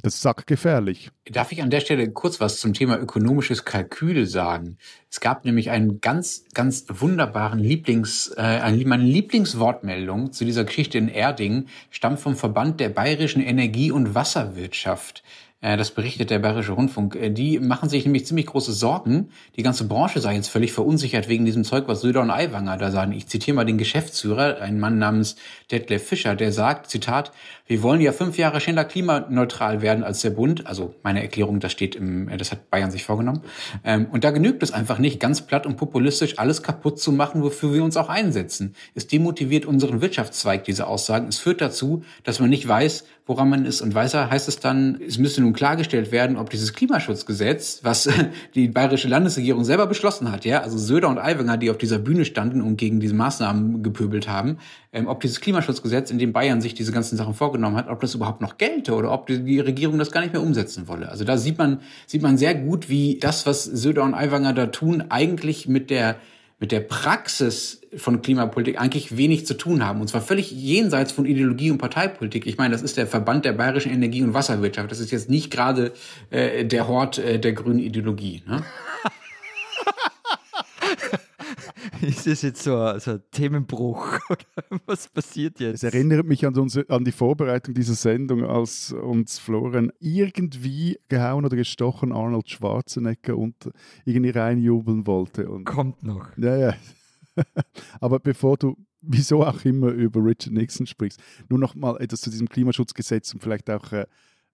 Das ist sackgefährlich. Darf ich an der Stelle kurz was zum Thema ökonomisches Kalkül sagen? Es gab nämlich einen ganz, ganz wunderbaren Lieblings, äh, meine Lieblingswortmeldung zu dieser Geschichte in Erding stammt vom Verband der Bayerischen Energie- und Wasserwirtschaft. Äh, das berichtet der Bayerische Rundfunk, äh, die machen sich nämlich ziemlich große Sorgen. Die ganze Branche sei jetzt völlig verunsichert wegen diesem Zeug, was Söder und Aiwanger da sagen. Ich zitiere mal den Geschäftsführer, einen Mann namens Detlef Fischer, der sagt, Zitat, wir wollen ja fünf Jahre schneller klimaneutral werden als der Bund. Also meine Erklärung, das steht im, äh, das hat Bayern sich vorgenommen. Ähm, und da genügt es einfach nicht, ganz platt und populistisch alles kaputt zu machen, wofür wir uns auch einsetzen. Es demotiviert unseren Wirtschaftszweig, diese Aussagen. Es führt dazu, dass man nicht weiß, woran man ist. Und weißer heißt es dann, es müsste nun klargestellt werden, ob dieses Klimaschutzgesetz, was die bayerische Landesregierung selber beschlossen hat, ja, also Söder und Aiwanger, die auf dieser Bühne standen und gegen diese Maßnahmen gepöbelt haben, ähm, ob dieses Klimaschutzgesetz, in dem Bayern sich diese ganzen Sachen vorgenommen hat, ob das überhaupt noch gelte oder ob die, die Regierung das gar nicht mehr umsetzen wolle. Also da sieht man, sieht man sehr gut, wie das, was Söder und Aiwanger da tun, eigentlich mit der mit der Praxis von Klimapolitik eigentlich wenig zu tun haben. Und zwar völlig jenseits von Ideologie und Parteipolitik. Ich meine, das ist der Verband der bayerischen Energie- und Wasserwirtschaft. Das ist jetzt nicht gerade äh, der Hort äh, der grünen Ideologie. Ne? [laughs] Ist das jetzt so ein, so ein Themenbruch? [laughs] was passiert jetzt? Es erinnert mich an, unsere, an die Vorbereitung dieser Sendung, als uns Florian irgendwie gehauen oder gestochen Arnold Schwarzenegger und irgendwie reinjubeln wollte. Und, Kommt noch. Ja, ja. [laughs] Aber bevor du wieso auch immer über Richard Nixon sprichst, nur noch mal etwas zu diesem Klimaschutzgesetz und vielleicht auch äh,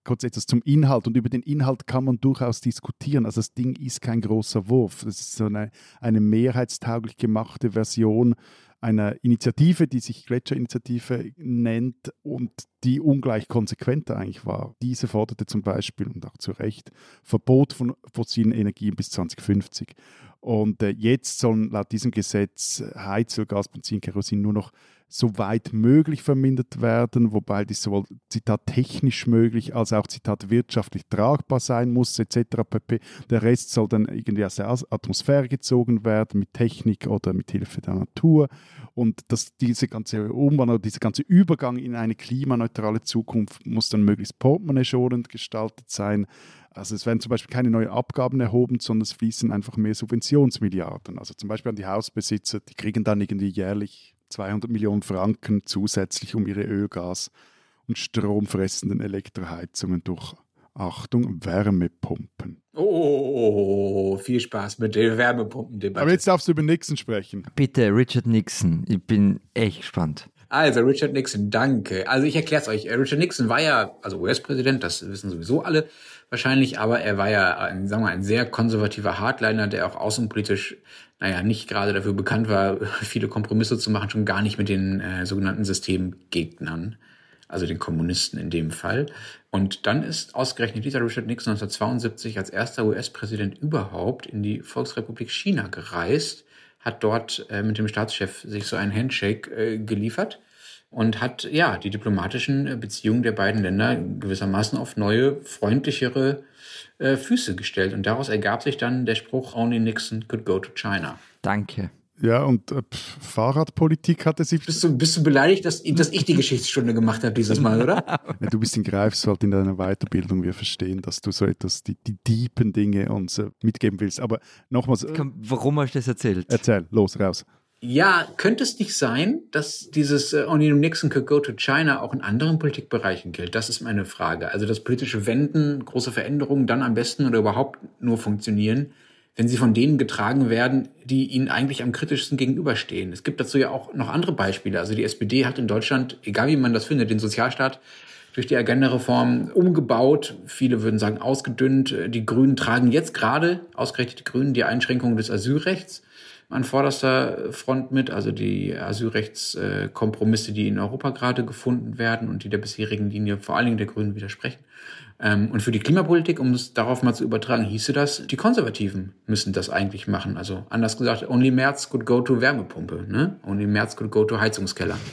kurz etwas zum Inhalt. Und über den Inhalt kann man durchaus diskutieren. Also das Ding ist kein großer Wurf. Das ist so eine, eine mehrheitstauglich gemachte Version einer Initiative, die sich Gletscherinitiative nennt und die ungleich konsequenter eigentlich war. Diese forderte zum Beispiel, und auch zu Recht, Verbot von fossilen Energien bis 2050. Und äh, jetzt sollen laut diesem Gesetz Heizöl, Gas, Benzin, Kerosin nur noch so weit möglich vermindert werden, wobei dies sowohl Zitat technisch möglich als auch Zitat wirtschaftlich tragbar sein muss, etc. pp. Der Rest soll dann irgendwie aus der Atmosphäre gezogen werden mit Technik oder mit Hilfe der Natur und dass diese ganze Umwandlung, dieser ganze Übergang in eine klimaneutrale Zukunft muss dann möglichst portemonnaie-schonend gestaltet sein. Also es werden zum Beispiel keine neuen Abgaben erhoben, sondern es fließen einfach mehr Subventionsmilliarden. Also zum Beispiel an die Hausbesitzer, die kriegen dann irgendwie jährlich 200 Millionen Franken zusätzlich, um ihre Öl, Gas und stromfressenden Elektroheizungen durch Achtung, Wärmepumpen. Oh, viel Spaß mit der Wärmepumpendebatte. Aber jetzt darfst du über Nixon sprechen. Bitte, Richard Nixon. Ich bin echt gespannt. Also, Richard Nixon, danke. Also, ich erkläre es euch. Richard Nixon war ja, also US-Präsident, das wissen sowieso alle wahrscheinlich, aber er war ja, ein, sagen wir mal, ein sehr konservativer Hardliner, der auch außenpolitisch, naja, nicht gerade dafür bekannt war, [laughs] viele Kompromisse zu machen, schon gar nicht mit den äh, sogenannten Systemgegnern, also den Kommunisten in dem Fall. Und dann ist ausgerechnet dieser Richard Nixon 1972 als erster US-Präsident überhaupt in die Volksrepublik China gereist, hat dort äh, mit dem Staatschef sich so einen Handshake äh, geliefert und hat ja die diplomatischen äh, Beziehungen der beiden Länder gewissermaßen auf neue, freundlichere äh, Füße gestellt. Und daraus ergab sich dann der Spruch, Only Nixon could go to China. Danke. Ja, und äh, Fahrradpolitik hatte sich. Bist du, bist du beleidigt, dass, dass ich die Geschichtsstunde gemacht habe dieses Mal, oder? [laughs] ja, du bist in Greifswald in deiner Weiterbildung. Wir verstehen, dass du so etwas, die, die tiefen Dinge uns äh, mitgeben willst. Aber nochmals. Äh, Warum hast du das erzählt? Erzähl, los, raus. Ja, könnte es nicht sein, dass dieses äh, Only Nixon could go to China auch in anderen Politikbereichen gilt? Das ist meine Frage. Also, dass politische Wenden, große Veränderungen dann am besten oder überhaupt nur funktionieren, wenn sie von denen getragen werden, die ihnen eigentlich am kritischsten gegenüberstehen. Es gibt dazu ja auch noch andere Beispiele. Also die SPD hat in Deutschland, egal wie man das findet, den Sozialstaat durch die Agenda-Reform umgebaut. Viele würden sagen ausgedünnt. Die Grünen tragen jetzt gerade, ausgerechnet die Grünen, die Einschränkung des Asylrechts an vorderster Front mit, also die Asylrechtskompromisse, die in Europa gerade gefunden werden und die der bisherigen Linie vor allen Dingen der Grünen widersprechen. Ähm, und für die Klimapolitik, um es darauf mal zu übertragen, hieße das, die Konservativen müssen das eigentlich machen. Also anders gesagt, only März could go to Wärmepumpe, ne? Only März could go to Heizungskeller. [laughs]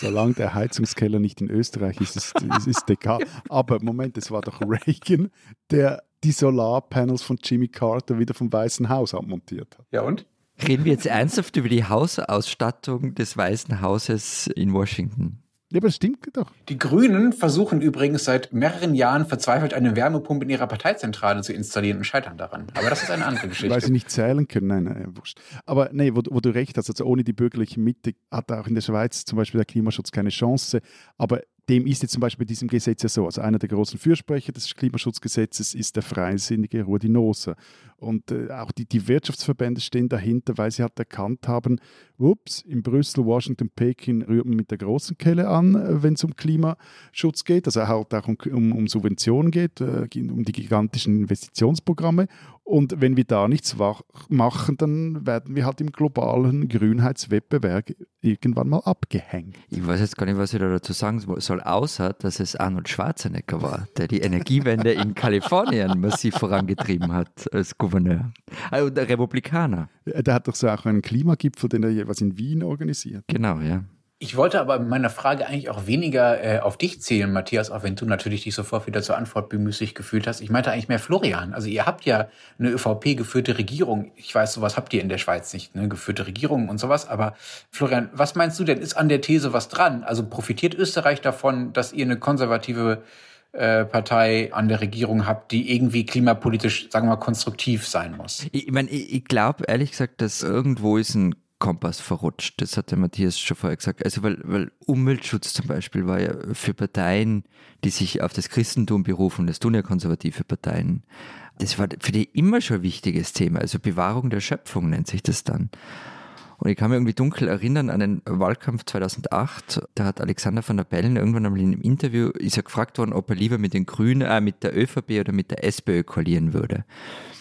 Solange der Heizungskeller nicht in Österreich ist, ist, ist, ist egal. [laughs] Aber Moment, es war doch Reagan, der die Solarpanels von Jimmy Carter wieder vom Weißen Haus abmontiert hat. Ja und? Reden wir jetzt ernsthaft über die Hausausstattung des Weißen Hauses in Washington? Ja, aber das stimmt doch. Die Grünen versuchen übrigens seit mehreren Jahren verzweifelt eine Wärmepumpe in ihrer Parteizentrale zu installieren und scheitern daran. Aber das ist eine andere Geschichte. Weil sie nicht zählen können. Nein, nein, wurscht. Aber nee, wo, wo, du recht hast, also ohne die bürgerliche Mitte hat auch in der Schweiz zum Beispiel der Klimaschutz keine Chance. Aber dem ist jetzt zum Beispiel bei diesem Gesetz ja so. Also einer der großen Fürsprecher des Klimaschutzgesetzes ist der freisinnige Rudi. Und äh, auch die, die Wirtschaftsverbände stehen dahinter, weil sie halt erkannt haben, ups, in Brüssel, Washington, Peking rührt man mit der großen Kelle an, äh, wenn es um Klimaschutz geht, also halt auch um, um, um Subventionen geht, äh, um die gigantischen Investitionsprogramme. Und wenn wir da nichts machen, dann werden wir halt im globalen Grünheitswettbewerb irgendwann mal abgehängt. Ich weiß jetzt gar nicht, was ich da dazu sagen soll, außer dass es Arnold Schwarzenegger war, der die Energiewende in Kalifornien [laughs] massiv vorangetrieben hat als Gouverneur. Also der Republikaner. Der hat doch so auch einen Klimagipfel, den er jeweils in Wien organisiert. Genau, ja. Ich wollte aber in meiner Frage eigentlich auch weniger äh, auf dich zählen, Matthias, auch wenn du natürlich dich sofort wieder zur Antwort bemüßigt gefühlt hast. Ich meinte eigentlich mehr Florian. Also ihr habt ja eine ÖVP-geführte Regierung. Ich weiß, sowas habt ihr in der Schweiz nicht, ne? geführte Regierung und sowas. Aber Florian, was meinst du denn? Ist an der These was dran? Also profitiert Österreich davon, dass ihr eine konservative äh, Partei an der Regierung habt, die irgendwie klimapolitisch, sagen wir mal, konstruktiv sein muss? Ich, ich meine, ich, ich glaube ehrlich gesagt, dass irgendwo ist ein Kompass verrutscht. Das hat der Matthias schon vorher gesagt. Also weil, weil Umweltschutz zum Beispiel war ja für Parteien, die sich auf das Christentum berufen, das tun ja konservative Parteien, das war für die immer schon ein wichtiges Thema. Also Bewahrung der Schöpfung nennt sich das dann. Und ich kann mich irgendwie dunkel erinnern an den Wahlkampf 2008. Da hat Alexander van der Bellen irgendwann einmal in einem Interview, ist er gefragt worden, ob er lieber mit den Grünen, äh, mit der ÖVP oder mit der SPÖ koalieren würde.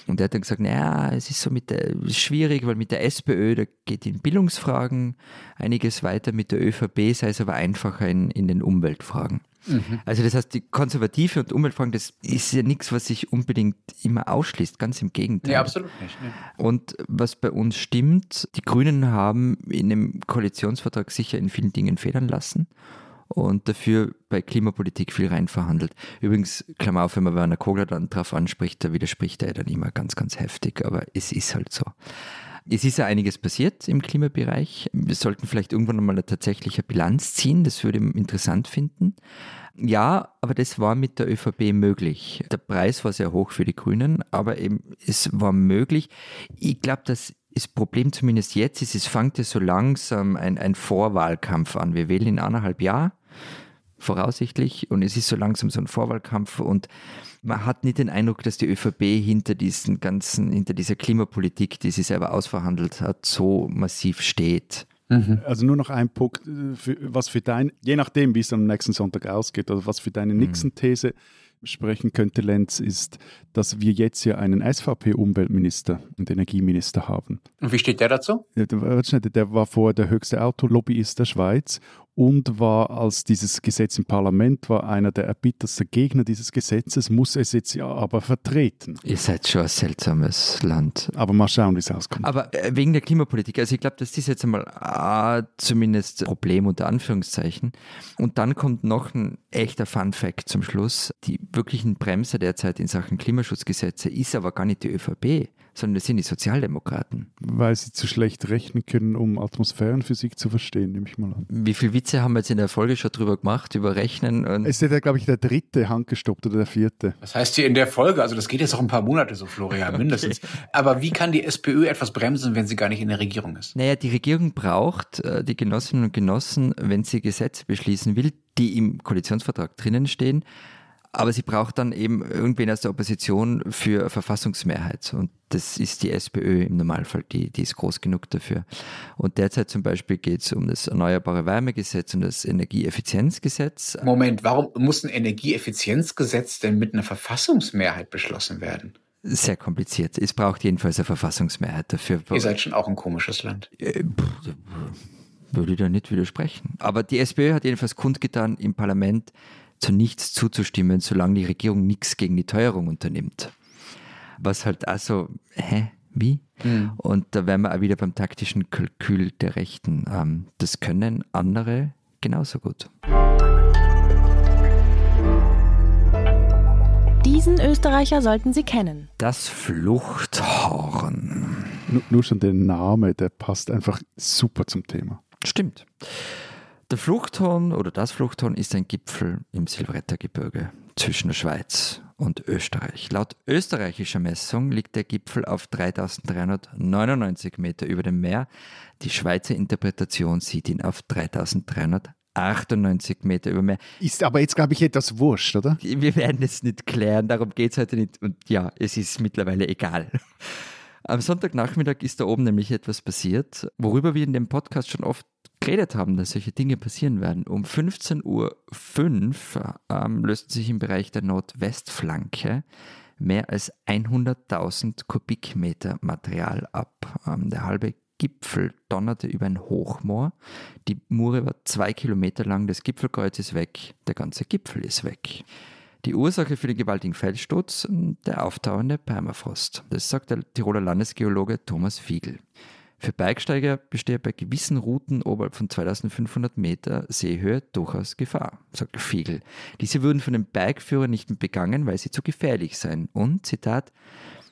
Und er hat dann gesagt, naja, es ist so mit der, schwierig, weil mit der SPÖ, da geht in Bildungsfragen einiges weiter, mit der ÖVP sei es aber einfacher in, in den Umweltfragen. Mhm. Also das heißt, die Konservative und Umweltfragen, das ist ja nichts, was sich unbedingt immer ausschließt, ganz im Gegenteil. Ja, absolut nicht. Ne? Und was bei uns stimmt, die Grünen haben in dem Koalitionsvertrag sicher in vielen Dingen federn lassen und dafür bei Klimapolitik viel rein verhandelt. Übrigens, Klammer auf, wenn man Werner Kogler dann drauf anspricht, da widerspricht er dann immer ganz, ganz heftig, aber es ist halt so. Es ist ja einiges passiert im Klimabereich. Wir sollten vielleicht irgendwann einmal eine tatsächliche Bilanz ziehen, das würde ich interessant finden. Ja, aber das war mit der ÖVP möglich. Der Preis war sehr hoch für die Grünen, aber eben es war möglich. Ich glaube, das Problem zumindest jetzt ist, es fängt ja so langsam ein, ein Vorwahlkampf an. Wir wählen in anderthalb Jahren voraussichtlich und es ist so langsam so ein Vorwahlkampf und man hat nicht den Eindruck, dass die ÖVP hinter diesen ganzen, hinter dieser Klimapolitik, die sie selber ausverhandelt hat, so massiv steht. Mhm. Also nur noch ein Punkt, äh, für, was für dein, je nachdem, wie es am nächsten Sonntag ausgeht, oder was für deine mhm. Nixon-These sprechen könnte, Lenz, ist, dass wir jetzt ja einen SVP-Umweltminister und Energieminister haben. Und wie steht der dazu? Der, der war vorher der höchste Autolobbyist der Schweiz und war, als dieses Gesetz im Parlament war, einer der erbittersten Gegner dieses Gesetzes, muss es jetzt ja aber vertreten. Ihr seid schon ein seltsames Land. Aber mal schauen, wie es auskommt. Aber äh, wegen der Klimapolitik, also ich glaube, das ist jetzt einmal ah, zumindest Problem unter Anführungszeichen. Und dann kommt noch ein echter Fun Fact zum Schluss. Die wirklichen Bremser derzeit in Sachen Klimaschutzgesetze ist aber gar nicht die ÖVP sondern das sind die Sozialdemokraten. Weil sie zu schlecht rechnen können, um Atmosphärenphysik zu verstehen, nehme ich mal an. Wie viele Witze haben wir jetzt in der Folge schon drüber gemacht, über Rechnen? Und es ist ja, glaube ich, der dritte handgestoppt oder der vierte. Was heißt hier in der Folge? Also das geht jetzt auch ein paar Monate so, Florian, [laughs] mindestens. Okay. Aber wie kann die SPÖ etwas bremsen, wenn sie gar nicht in der Regierung ist? Naja, die Regierung braucht äh, die Genossinnen und Genossen, wenn sie Gesetze beschließen will, die im Koalitionsvertrag drinnen stehen, aber sie braucht dann eben irgendwen aus der Opposition für Verfassungsmehrheit. Und das ist die SPÖ im Normalfall, die, die ist groß genug dafür. Und derzeit zum Beispiel geht es um das Erneuerbare Wärmegesetz und das Energieeffizienzgesetz. Moment, warum muss ein Energieeffizienzgesetz denn mit einer Verfassungsmehrheit beschlossen werden? Sehr kompliziert. Es braucht jedenfalls eine Verfassungsmehrheit dafür. Ihr seid schon auch ein komisches Land. Äh, würde ich da nicht widersprechen. Aber die SPÖ hat jedenfalls kundgetan im Parlament, zu nichts zuzustimmen, solange die Regierung nichts gegen die Teuerung unternimmt. Was halt also, hä, wie? Mhm. Und da wären wir auch wieder beim taktischen Kalkül der Rechten. Ähm, das können andere genauso gut. Diesen Österreicher sollten Sie kennen. Das Fluchthorn. Nur, nur schon der Name, der passt einfach super zum Thema. Stimmt. Der Fluchthorn oder das Fluchthorn ist ein Gipfel im Silvrettergebirge zwischen der Schweiz und Österreich. Laut österreichischer Messung liegt der Gipfel auf 3399 Meter über dem Meer. Die Schweizer Interpretation sieht ihn auf 3398 Meter über dem Meer. Ist aber jetzt, glaube ich, etwas wurscht, oder? Wir werden es nicht klären, darum geht es heute nicht. Und ja, es ist mittlerweile egal. Am Sonntagnachmittag ist da oben nämlich etwas passiert, worüber wir in dem Podcast schon oft geredet haben, dass solche Dinge passieren werden. Um 15.05 Uhr ähm, lösten sich im Bereich der Nordwestflanke mehr als 100.000 Kubikmeter Material ab. Ähm, der halbe Gipfel donnerte über ein Hochmoor. Die Mure war zwei Kilometer lang, das Gipfelkreuz ist weg, der ganze Gipfel ist weg. Die Ursache für den gewaltigen Felssturz, der auftauende Permafrost. Das sagt der Tiroler Landesgeologe Thomas Fiegel. Für Bergsteiger bestehe bei gewissen Routen oberhalb von 2500 Meter Seehöhe durchaus Gefahr, sagt Fiegel. Diese würden von den Bergführern nicht mehr begangen, weil sie zu gefährlich seien. Und, Zitat,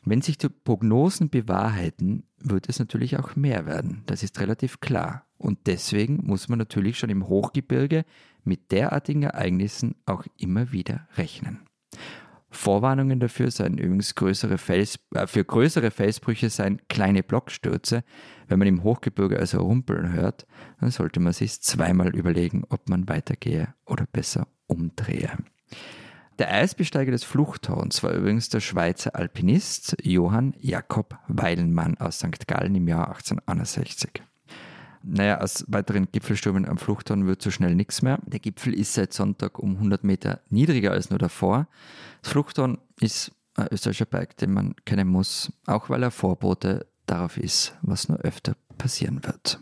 wenn sich die Prognosen bewahrheiten, wird es natürlich auch mehr werden. Das ist relativ klar. Und deswegen muss man natürlich schon im Hochgebirge mit derartigen Ereignissen auch immer wieder rechnen. Vorwarnungen dafür seien übrigens größere Fels, äh, für größere Felsbrüche seien kleine Blockstürze. Wenn man im Hochgebirge also rumpeln hört, dann sollte man sich zweimal überlegen, ob man weitergehe oder besser umdrehe. Der Eisbesteiger des Fluchthorns war übrigens der Schweizer Alpinist Johann Jakob Weilenmann aus St. Gallen im Jahr 1861. Naja, aus weiteren Gipfelstürmen am Fluchthorn wird so schnell nichts mehr. Der Gipfel ist seit Sonntag um 100 Meter niedriger als nur davor. Das Fluchthorn ist ein österreichischer Berg, den man kennen muss, auch weil er Vorbote darauf ist, was nur öfter passieren wird.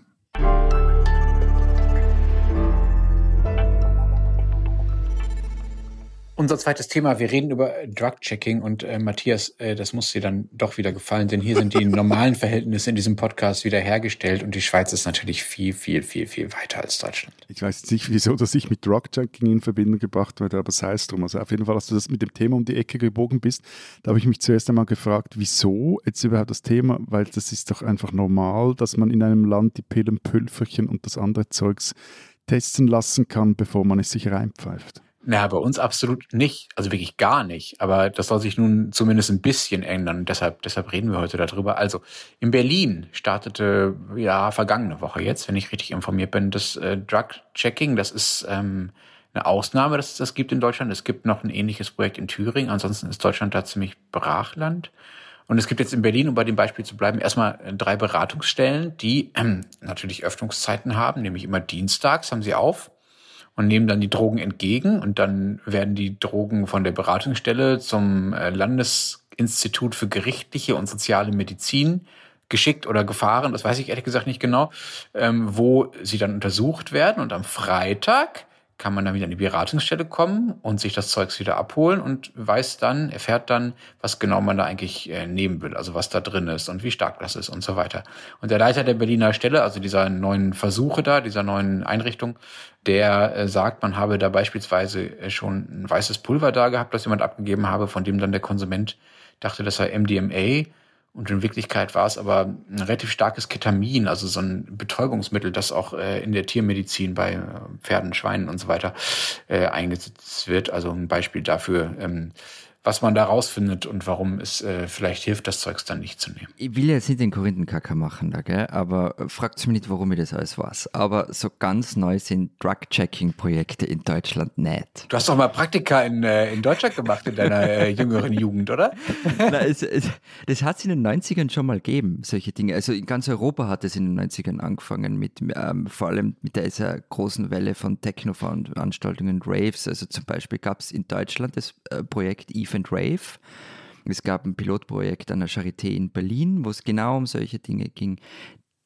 Unser zweites Thema, wir reden über Drug-Checking und äh, Matthias, äh, das muss dir dann doch wieder gefallen, denn hier sind die [laughs] normalen Verhältnisse in diesem Podcast wieder hergestellt und die Schweiz ist natürlich viel, viel, viel, viel weiter als Deutschland. Ich weiß jetzt nicht, wieso dass ich mit Drug-Checking in Verbindung gebracht werde, aber sei es drum. Also auf jeden Fall, dass du das mit dem Thema um die Ecke gebogen bist, da habe ich mich zuerst einmal gefragt, wieso jetzt überhaupt das Thema, weil das ist doch einfach normal, dass man in einem Land die Pillen, Pülferchen und das andere Zeugs testen lassen kann, bevor man es sich reinpfeift. Na, bei uns absolut nicht. Also wirklich gar nicht. Aber das soll sich nun zumindest ein bisschen ändern. Deshalb, deshalb reden wir heute darüber. Also, in Berlin startete, ja, vergangene Woche jetzt, wenn ich richtig informiert bin, das äh, Drug-Checking. Das ist ähm, eine Ausnahme, dass es das gibt in Deutschland. Es gibt noch ein ähnliches Projekt in Thüringen. Ansonsten ist Deutschland da ziemlich Brachland. Und es gibt jetzt in Berlin, um bei dem Beispiel zu bleiben, erstmal drei Beratungsstellen, die ähm, natürlich Öffnungszeiten haben, nämlich immer dienstags haben sie auf und nehmen dann die Drogen entgegen und dann werden die Drogen von der Beratungsstelle zum äh, Landesinstitut für gerichtliche und soziale Medizin geschickt oder gefahren, das weiß ich ehrlich gesagt nicht genau, ähm, wo sie dann untersucht werden. Und am Freitag kann man dann wieder an die Beratungsstelle kommen und sich das Zeugs wieder abholen und weiß dann, erfährt dann, was genau man da eigentlich äh, nehmen will, also was da drin ist und wie stark das ist und so weiter. Und der Leiter der Berliner Stelle, also dieser neuen Versuche da, dieser neuen Einrichtung, der äh, sagt, man habe da beispielsweise äh, schon ein weißes Pulver da gehabt, das jemand abgegeben habe, von dem dann der Konsument dachte, das sei MDMA und in Wirklichkeit war es aber ein relativ starkes Ketamin, also so ein Betäubungsmittel, das auch äh, in der Tiermedizin bei äh, Pferden, Schweinen und so weiter äh, eingesetzt wird. Also ein Beispiel dafür, ähm, was man da rausfindet und warum es äh, vielleicht hilft, das Zeugs dann nicht zu nehmen. Ich will jetzt nicht den Korinthenkacker machen, da, gell? aber fragt mich nicht, warum ich das alles weiß. Aber so ganz neu sind Drug-Checking-Projekte in Deutschland nicht. Du hast doch mal Praktika in, äh, in Deutschland gemacht in deiner äh, jüngeren Jugend, oder? [laughs] Na, es, es, das hat es in den 90ern schon mal gegeben, solche Dinge. Also in ganz Europa hat es in den 90ern angefangen, mit ähm, vor allem mit dieser großen Welle von Techno-Veranstaltungen, Raves. Also zum Beispiel gab es in Deutschland das äh, Projekt And Rave. Es gab ein Pilotprojekt an der Charité in Berlin, wo es genau um solche Dinge ging.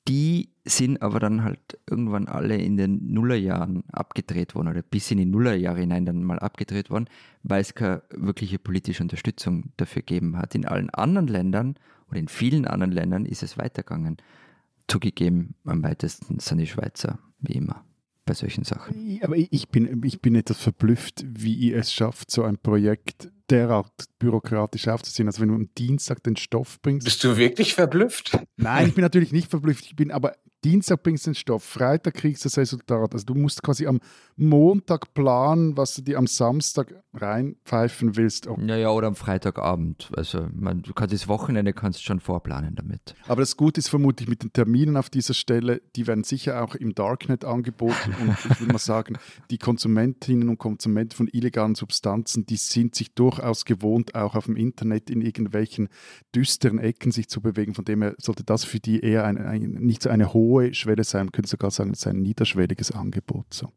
Die sind aber dann halt irgendwann alle in den Nullerjahren abgedreht worden oder bis in die Nullerjahre hinein dann mal abgedreht worden, weil es keine wirkliche politische Unterstützung dafür gegeben hat. In allen anderen Ländern oder in vielen anderen Ländern ist es weitergegangen. Zugegeben, am weitesten sind die Schweizer, wie immer bei solchen Sachen. Aber ich bin, ich bin etwas verblüfft, wie ihr es schafft, so ein Projekt derart bürokratisch aufzuziehen. Also wenn du am Dienstag den Stoff bringst. Bist du wirklich verblüfft? Nein, ich bin natürlich nicht verblüfft. Ich bin aber Dienstag bringst du den Stoff, Freitag kriegst du das Resultat. Also du musst quasi am Montag planen, was du dir am Samstag reinpfeifen willst. Oh. Ja, ja, oder am Freitagabend. Also man, du kannst das Wochenende kannst schon vorplanen damit. Aber das Gute ist vermutlich mit den Terminen auf dieser Stelle, die werden sicher auch im Darknet angeboten. [laughs] Und ich will mal sagen, die Konsumentinnen und Konsumenten von illegalen Substanzen, die sind sich durchaus gewohnt, auch auf dem Internet in irgendwelchen düsteren Ecken sich zu bewegen. Von dem her sollte das für die eher ein, ein, nicht so eine hohe hohe Schwelle sein, könnte sogar sagen, es ist ein niederschwelliges Angebot. So.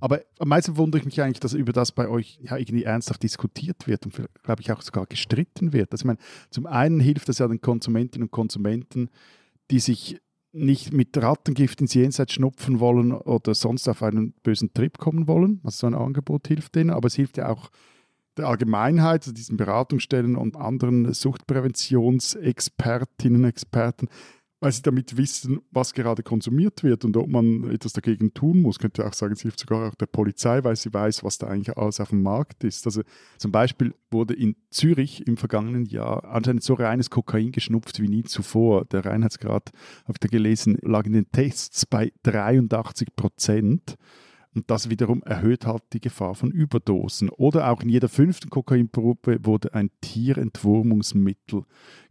Aber am meisten wundere ich mich eigentlich, dass über das bei euch ja irgendwie ernsthaft diskutiert wird und glaube ich auch sogar gestritten wird. Also ich meine, zum einen hilft das ja den Konsumentinnen und Konsumenten, die sich nicht mit Rattengift ins Jenseits schnupfen wollen oder sonst auf einen bösen Trip kommen wollen. Also so ein Angebot hilft denen, aber es hilft ja auch der Allgemeinheit, also diesen Beratungsstellen und anderen Suchtpräventionsexpertinnen, Experten, weil sie damit wissen, was gerade konsumiert wird und ob man etwas dagegen tun muss. Könnte auch sagen, es hilft sogar auch der Polizei, weil sie weiß, was da eigentlich alles auf dem Markt ist. Also zum Beispiel wurde in Zürich im vergangenen Jahr anscheinend so reines Kokain geschnupft wie nie zuvor. Der Reinheitsgrad, habe ich da gelesen, lag in den Tests bei 83 Prozent. Und das wiederum erhöht halt die Gefahr von Überdosen. Oder auch in jeder fünften Kokainprobe wurde ein Tierentwurmungsmittel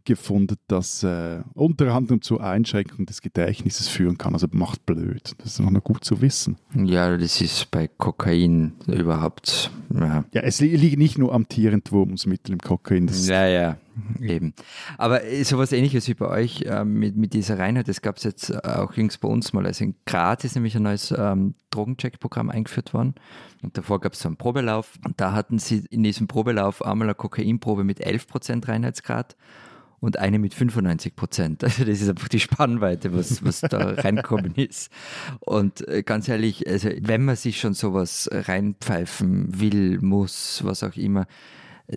gefunden, das äh, unter anderem zur Einschränkung des Gedächtnisses führen kann. Also macht blöd. Das ist noch gut zu wissen. Ja, das ist bei Kokain überhaupt. Ja, ja es liegt nicht nur am Tierentwurmungsmittel im Kokain. ja, ja, eben. Aber sowas ähnliches wie bei euch äh, mit, mit dieser Reinheit, das gab es jetzt auch jüngst bei uns mal. Also in Graz ist nämlich ein neues ähm, Drogencheck-Programm eingeführt worden. Und davor gab es so einen Probelauf. Und da hatten sie in diesem Probelauf einmal eine Kokainprobe mit 11% Reinheitsgrad und eine mit 95 Prozent. Also das ist einfach die Spannweite, was, was da [laughs] reinkommen ist. Und äh, ganz ehrlich, also wenn man sich schon sowas reinpfeifen will, muss, was auch immer,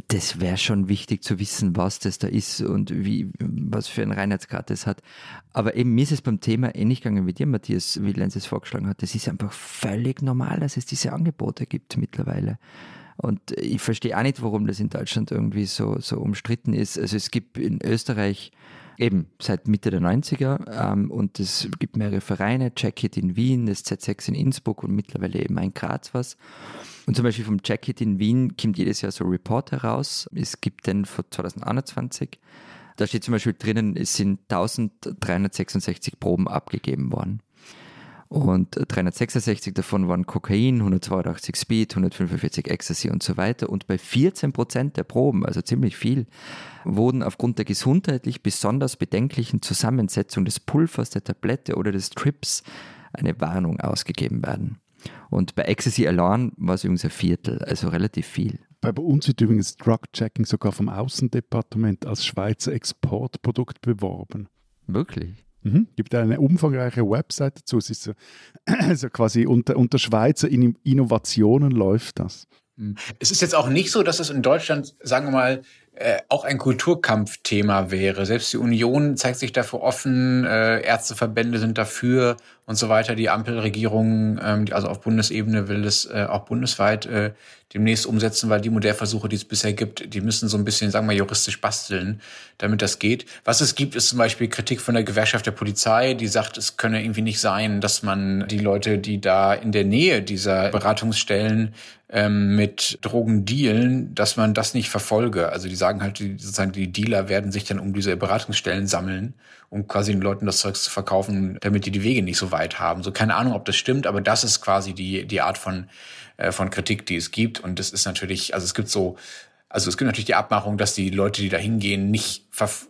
das wäre schon wichtig zu wissen, was das da ist und wie, was für ein Reinheitsgrad das hat. Aber eben mir ist es beim Thema ähnlich gegangen wie dir, Matthias, wie Lenz es vorgeschlagen hat. Das ist einfach völlig normal, dass es diese Angebote gibt mittlerweile. Und ich verstehe auch nicht, warum das in Deutschland irgendwie so, so umstritten ist. Also es gibt in Österreich eben seit Mitte der 90er ähm, und es gibt mehrere Vereine, Jacket in Wien, das Z6 in Innsbruck und mittlerweile eben ein Graz was. Und zum Beispiel vom Jacket in Wien kommt jedes Jahr so ein Report heraus. Es gibt den von 2021. Da steht zum Beispiel drinnen, es sind 1366 Proben abgegeben worden. Und 366 davon waren Kokain, 182 Speed, 145 Ecstasy und so weiter. Und bei 14 Prozent der Proben, also ziemlich viel, wurden aufgrund der gesundheitlich besonders bedenklichen Zusammensetzung des Pulvers, der Tablette oder des Trips eine Warnung ausgegeben werden. Und bei Ecstasy allein war es übrigens ein Viertel, also relativ viel. Bei uns wird übrigens Drug-Checking sogar vom Außendepartement als Schweizer Exportprodukt beworben. Wirklich? Mhm. Gibt eine umfangreiche Website dazu. Es ist so, [clears throat] also quasi unter, unter Schweizer Innovationen läuft das. Mhm. Es ist jetzt auch nicht so, dass es in Deutschland, sagen wir mal, äh, auch ein Kulturkampfthema wäre. Selbst die Union zeigt sich dafür offen, äh, Ärzteverbände sind dafür und so weiter. Die Ampelregierung, ähm, also auf Bundesebene will es äh, auch bundesweit äh, demnächst umsetzen, weil die Modellversuche, die es bisher gibt, die müssen so ein bisschen, sagen wir, juristisch basteln, damit das geht. Was es gibt, ist zum Beispiel Kritik von der Gewerkschaft der Polizei, die sagt, es könne irgendwie nicht sein, dass man die Leute, die da in der Nähe dieser Beratungsstellen ähm, mit Drogen dealen, dass man das nicht verfolge. Also die sagen halt, die, sozusagen die Dealer werden sich dann um diese Beratungsstellen sammeln, um quasi den Leuten das Zeug zu verkaufen, damit die die Wege nicht so weit haben. So keine Ahnung, ob das stimmt, aber das ist quasi die die Art von äh, von Kritik, die es gibt. Und das ist natürlich, also es gibt so also es gibt natürlich die Abmachung, dass die Leute, die da hingehen, nicht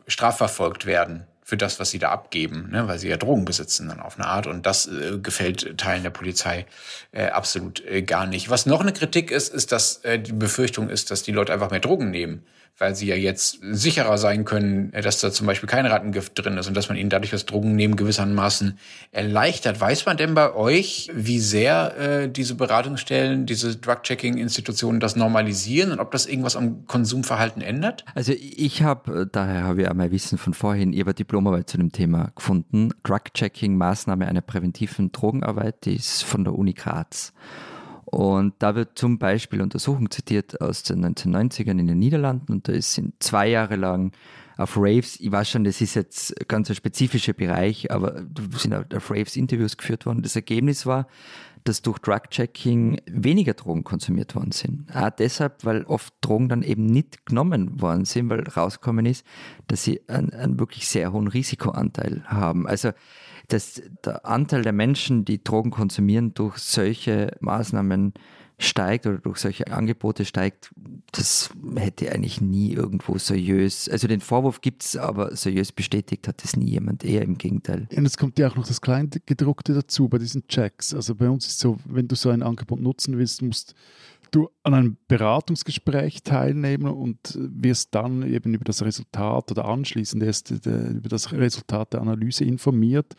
strafverfolgt werden für das, was sie da abgeben, ne, weil sie ja Drogen besitzen dann auf eine Art. Und das äh, gefällt Teilen der Polizei äh, absolut äh, gar nicht. Was noch eine Kritik ist, ist, dass äh, die Befürchtung ist, dass die Leute einfach mehr Drogen nehmen weil sie ja jetzt sicherer sein können, dass da zum Beispiel kein Rattengift drin ist und dass man ihnen dadurch das Drogennehmen gewissermaßen erleichtert. Weiß man denn bei euch, wie sehr äh, diese Beratungsstellen, diese Drug-Checking-Institutionen das normalisieren und ob das irgendwas am Konsumverhalten ändert? Also ich habe, daher habe ich auch mein Wissen von vorhin, ihre Diplomarbeit zu dem Thema gefunden. Drug-Checking, Maßnahme einer präventiven Drogenarbeit, die ist von der Uni Graz. Und da wird zum Beispiel Untersuchung zitiert aus den 1990ern in den Niederlanden und da sind zwei Jahre lang auf Raves, ich weiß schon, das ist jetzt ganz ein spezifischer Bereich, aber sind auf Raves Interviews geführt worden. Das Ergebnis war, dass durch Drug-Checking weniger Drogen konsumiert worden sind. Auch deshalb, weil oft Drogen dann eben nicht genommen worden sind, weil rausgekommen ist, dass sie einen, einen wirklich sehr hohen Risikoanteil haben. Also dass der Anteil der Menschen, die Drogen konsumieren, durch solche Maßnahmen steigt oder durch solche Angebote steigt, das hätte eigentlich nie irgendwo seriös, also den Vorwurf gibt es, aber seriös bestätigt hat es nie jemand, eher im Gegenteil. Und es kommt ja auch noch das Kleingedruckte dazu bei diesen Checks. Also bei uns ist so, wenn du so ein Angebot nutzen willst, musst du an einem Beratungsgespräch teilnehmen und wirst dann eben über das Resultat oder anschließend erst äh, über das Resultat der Analyse informiert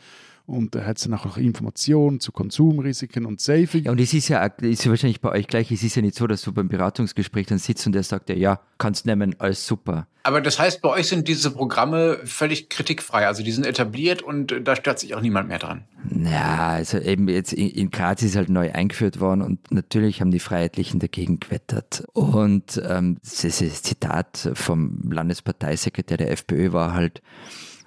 und er hat dann auch noch Informationen zu Konsumrisiken und Saving. Ja, und es ist ja, ist ja wahrscheinlich bei euch gleich, es ist ja nicht so, dass du beim Beratungsgespräch dann sitzt und der sagt ja, ja, kannst nehmen, alles super. Aber das heißt, bei euch sind diese Programme völlig kritikfrei, also die sind etabliert und da stört sich auch niemand mehr dran. Ja, also eben jetzt in, in Graz ist halt neu eingeführt worden und natürlich haben die Freiheitlichen dagegen gewettert. Und ähm, dieses Zitat vom Landesparteisekretär der FPÖ war halt,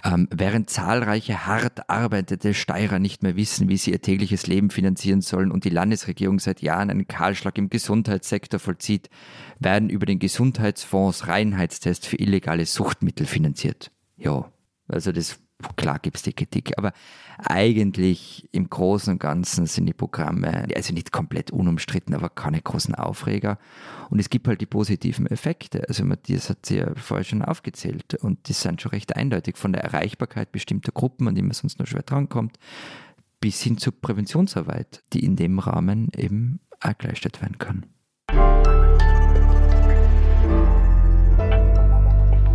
ähm, während zahlreiche hart arbeitende Steirer nicht mehr wissen, wie sie ihr tägliches Leben finanzieren sollen und die Landesregierung seit Jahren einen Kahlschlag im Gesundheitssektor vollzieht, werden über den Gesundheitsfonds Reinheitstest für illegale Suchtmittel finanziert. Ja, also das klar gibt es die Kritik, aber eigentlich im Großen und Ganzen sind die Programme, also nicht komplett unumstritten, aber keine großen Aufreger. Und es gibt halt die positiven Effekte. Also Matthias hat sie ja vorher schon aufgezählt und die sind schon recht eindeutig von der Erreichbarkeit bestimmter Gruppen, an die man sonst nur schwer drankommt, bis hin zur Präventionsarbeit, die in dem Rahmen eben auch geleistet werden kann.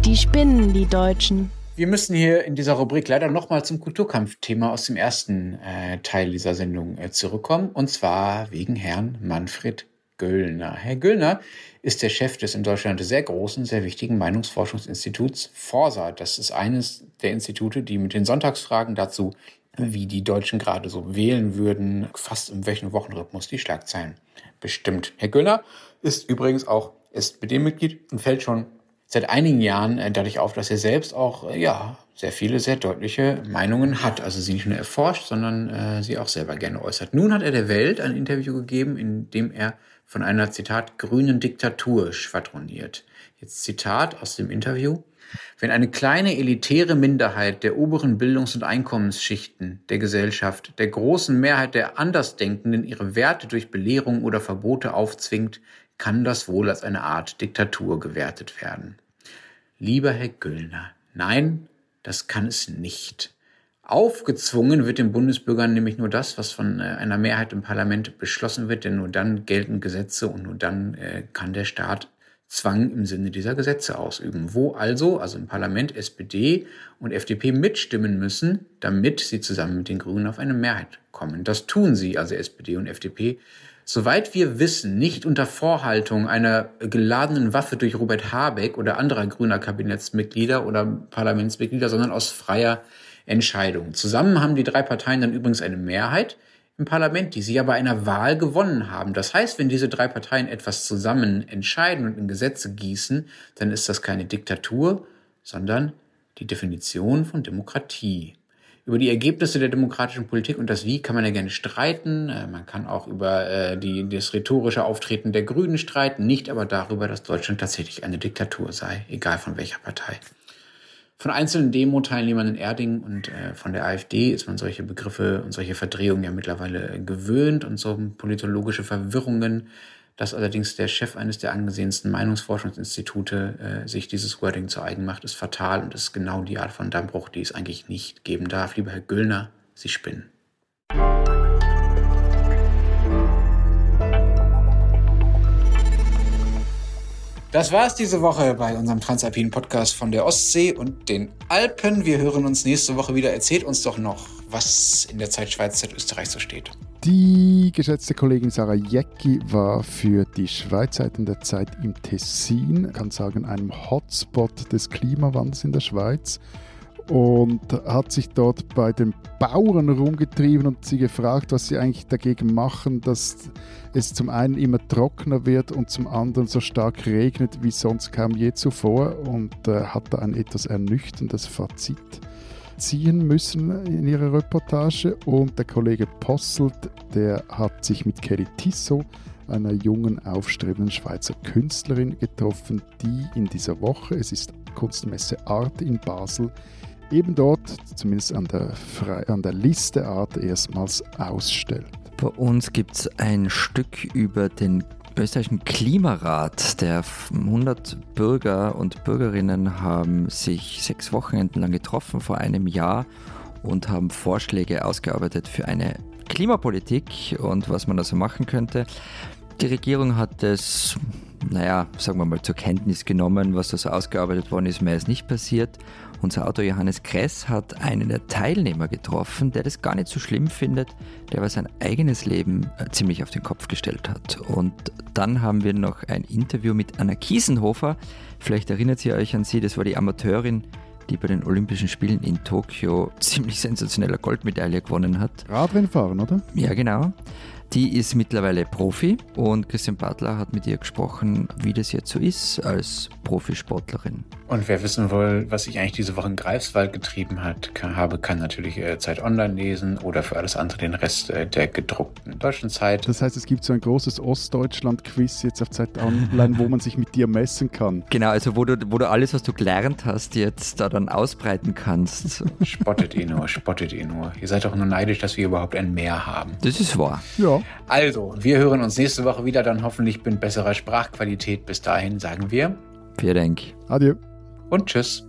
Die spinnen, die Deutschen. Wir müssen hier in dieser Rubrik leider nochmal zum Kulturkampfthema aus dem ersten äh, Teil dieser Sendung äh, zurückkommen. Und zwar wegen Herrn Manfred Göllner. Herr Göllner ist der Chef des in Deutschland sehr großen, sehr wichtigen Meinungsforschungsinstituts Forsa. Das ist eines der Institute, die mit den Sonntagsfragen dazu, wie die Deutschen gerade so wählen würden, fast im Wochenrhythmus die Schlagzeilen bestimmt. Herr Göllner ist übrigens auch SPD-Mitglied und fällt schon seit einigen Jahren äh, dadurch auf, dass er selbst auch äh, ja sehr viele, sehr deutliche Meinungen hat. Also sie nicht nur erforscht, sondern äh, sie auch selber gerne äußert. Nun hat er der Welt ein Interview gegeben, in dem er von einer Zitat grünen Diktatur schwadroniert. Jetzt Zitat aus dem Interview. Wenn eine kleine elitäre Minderheit der oberen Bildungs- und Einkommensschichten der Gesellschaft der großen Mehrheit der Andersdenkenden ihre Werte durch Belehrung oder Verbote aufzwingt, kann das wohl als eine Art Diktatur gewertet werden. Lieber Herr Güllner, nein, das kann es nicht. Aufgezwungen wird den Bundesbürgern nämlich nur das, was von äh, einer Mehrheit im Parlament beschlossen wird, denn nur dann gelten Gesetze und nur dann äh, kann der Staat Zwang im Sinne dieser Gesetze ausüben. Wo also, also im Parlament SPD und FDP mitstimmen müssen, damit sie zusammen mit den Grünen auf eine Mehrheit kommen. Das tun sie, also SPD und FDP, Soweit wir wissen, nicht unter Vorhaltung einer geladenen Waffe durch Robert Habeck oder anderer grüner Kabinettsmitglieder oder Parlamentsmitglieder, sondern aus freier Entscheidung. Zusammen haben die drei Parteien dann übrigens eine Mehrheit im Parlament, die sie ja bei einer Wahl gewonnen haben. Das heißt, wenn diese drei Parteien etwas zusammen entscheiden und in Gesetze gießen, dann ist das keine Diktatur, sondern die Definition von Demokratie. Über die Ergebnisse der demokratischen Politik und das Wie kann man ja gerne streiten. Äh, man kann auch über äh, die, das rhetorische Auftreten der Grünen streiten, nicht aber darüber, dass Deutschland tatsächlich eine Diktatur sei, egal von welcher Partei. Von einzelnen Demo-Teilnehmern in Erding und äh, von der AfD ist man solche Begriffe und solche Verdrehungen ja mittlerweile gewöhnt und so politologische Verwirrungen dass allerdings der Chef eines der angesehensten Meinungsforschungsinstitute äh, sich dieses Wording zu eigen macht, ist fatal und ist genau die Art von Dammbruch, die es eigentlich nicht geben darf. Lieber Herr Güllner, Sie spinnen. Das war es diese Woche bei unserem Transalpinen Podcast von der Ostsee und den Alpen. Wir hören uns nächste Woche wieder. Erzählt uns doch noch, was in der Zeit Schweiz, Zeit Österreich so steht. Die geschätzte Kollegin Sarah Jecki war für die Schweizseiten der Zeit im Tessin, kann sagen, einem Hotspot des Klimawandels in der Schweiz und hat sich dort bei den Bauern rumgetrieben und sie gefragt, was sie eigentlich dagegen machen, dass es zum einen immer trockener wird und zum anderen so stark regnet wie sonst kaum je zuvor und äh, hat da ein etwas ernüchterndes Fazit ziehen müssen in ihrer Reportage. Und der Kollege Posselt, der hat sich mit Kelly Tissot, einer jungen, aufstrebenden Schweizer Künstlerin, getroffen, die in dieser Woche, es ist Kunstmesse Art in Basel, eben dort, zumindest an der, Fre an der Liste Art, erstmals ausstellt. Bei uns gibt es ein Stück über den österreichischen Klimarat. Der 100 Bürger und Bürgerinnen haben sich sechs Wochenenden lang getroffen vor einem Jahr und haben Vorschläge ausgearbeitet für eine Klimapolitik und was man da so machen könnte. Die Regierung hat es, naja, sagen wir mal, zur Kenntnis genommen, was da so ausgearbeitet worden ist. Mehr ist nicht passiert. Unser Autor Johannes Kress hat einen der Teilnehmer getroffen, der das gar nicht so schlimm findet, der aber sein eigenes Leben äh, ziemlich auf den Kopf gestellt hat. Und dann haben wir noch ein Interview mit Anna Kiesenhofer. Vielleicht erinnert ihr euch an sie, das war die Amateurin, die bei den Olympischen Spielen in Tokio ziemlich sensationelle Goldmedaille gewonnen hat. Radrennfahren, oder? Ja, genau. Die ist mittlerweile Profi und Christian Bartler hat mit ihr gesprochen, wie das jetzt so ist als Profisportlerin. Und wer wissen will, was ich eigentlich diese Woche in Greifswald getrieben hat, kann, habe, kann natürlich äh, Zeit Online lesen oder für alles andere den Rest äh, der gedruckten deutschen Zeit. Das heißt, es gibt so ein großes Ostdeutschland-Quiz jetzt auf Zeit Online, wo man sich mit dir messen kann. [laughs] Genau, also wo du, wo du alles, was du gelernt hast, jetzt da dann ausbreiten kannst. Spottet ihr nur, spottet ihr nur. Ihr seid doch nur neidisch, dass wir überhaupt ein Meer haben. Das ist wahr. Ja. Also, wir hören uns nächste Woche wieder, dann hoffentlich mit besserer Sprachqualität. Bis dahin sagen wir Vielen Dank. Adieu. Und tschüss.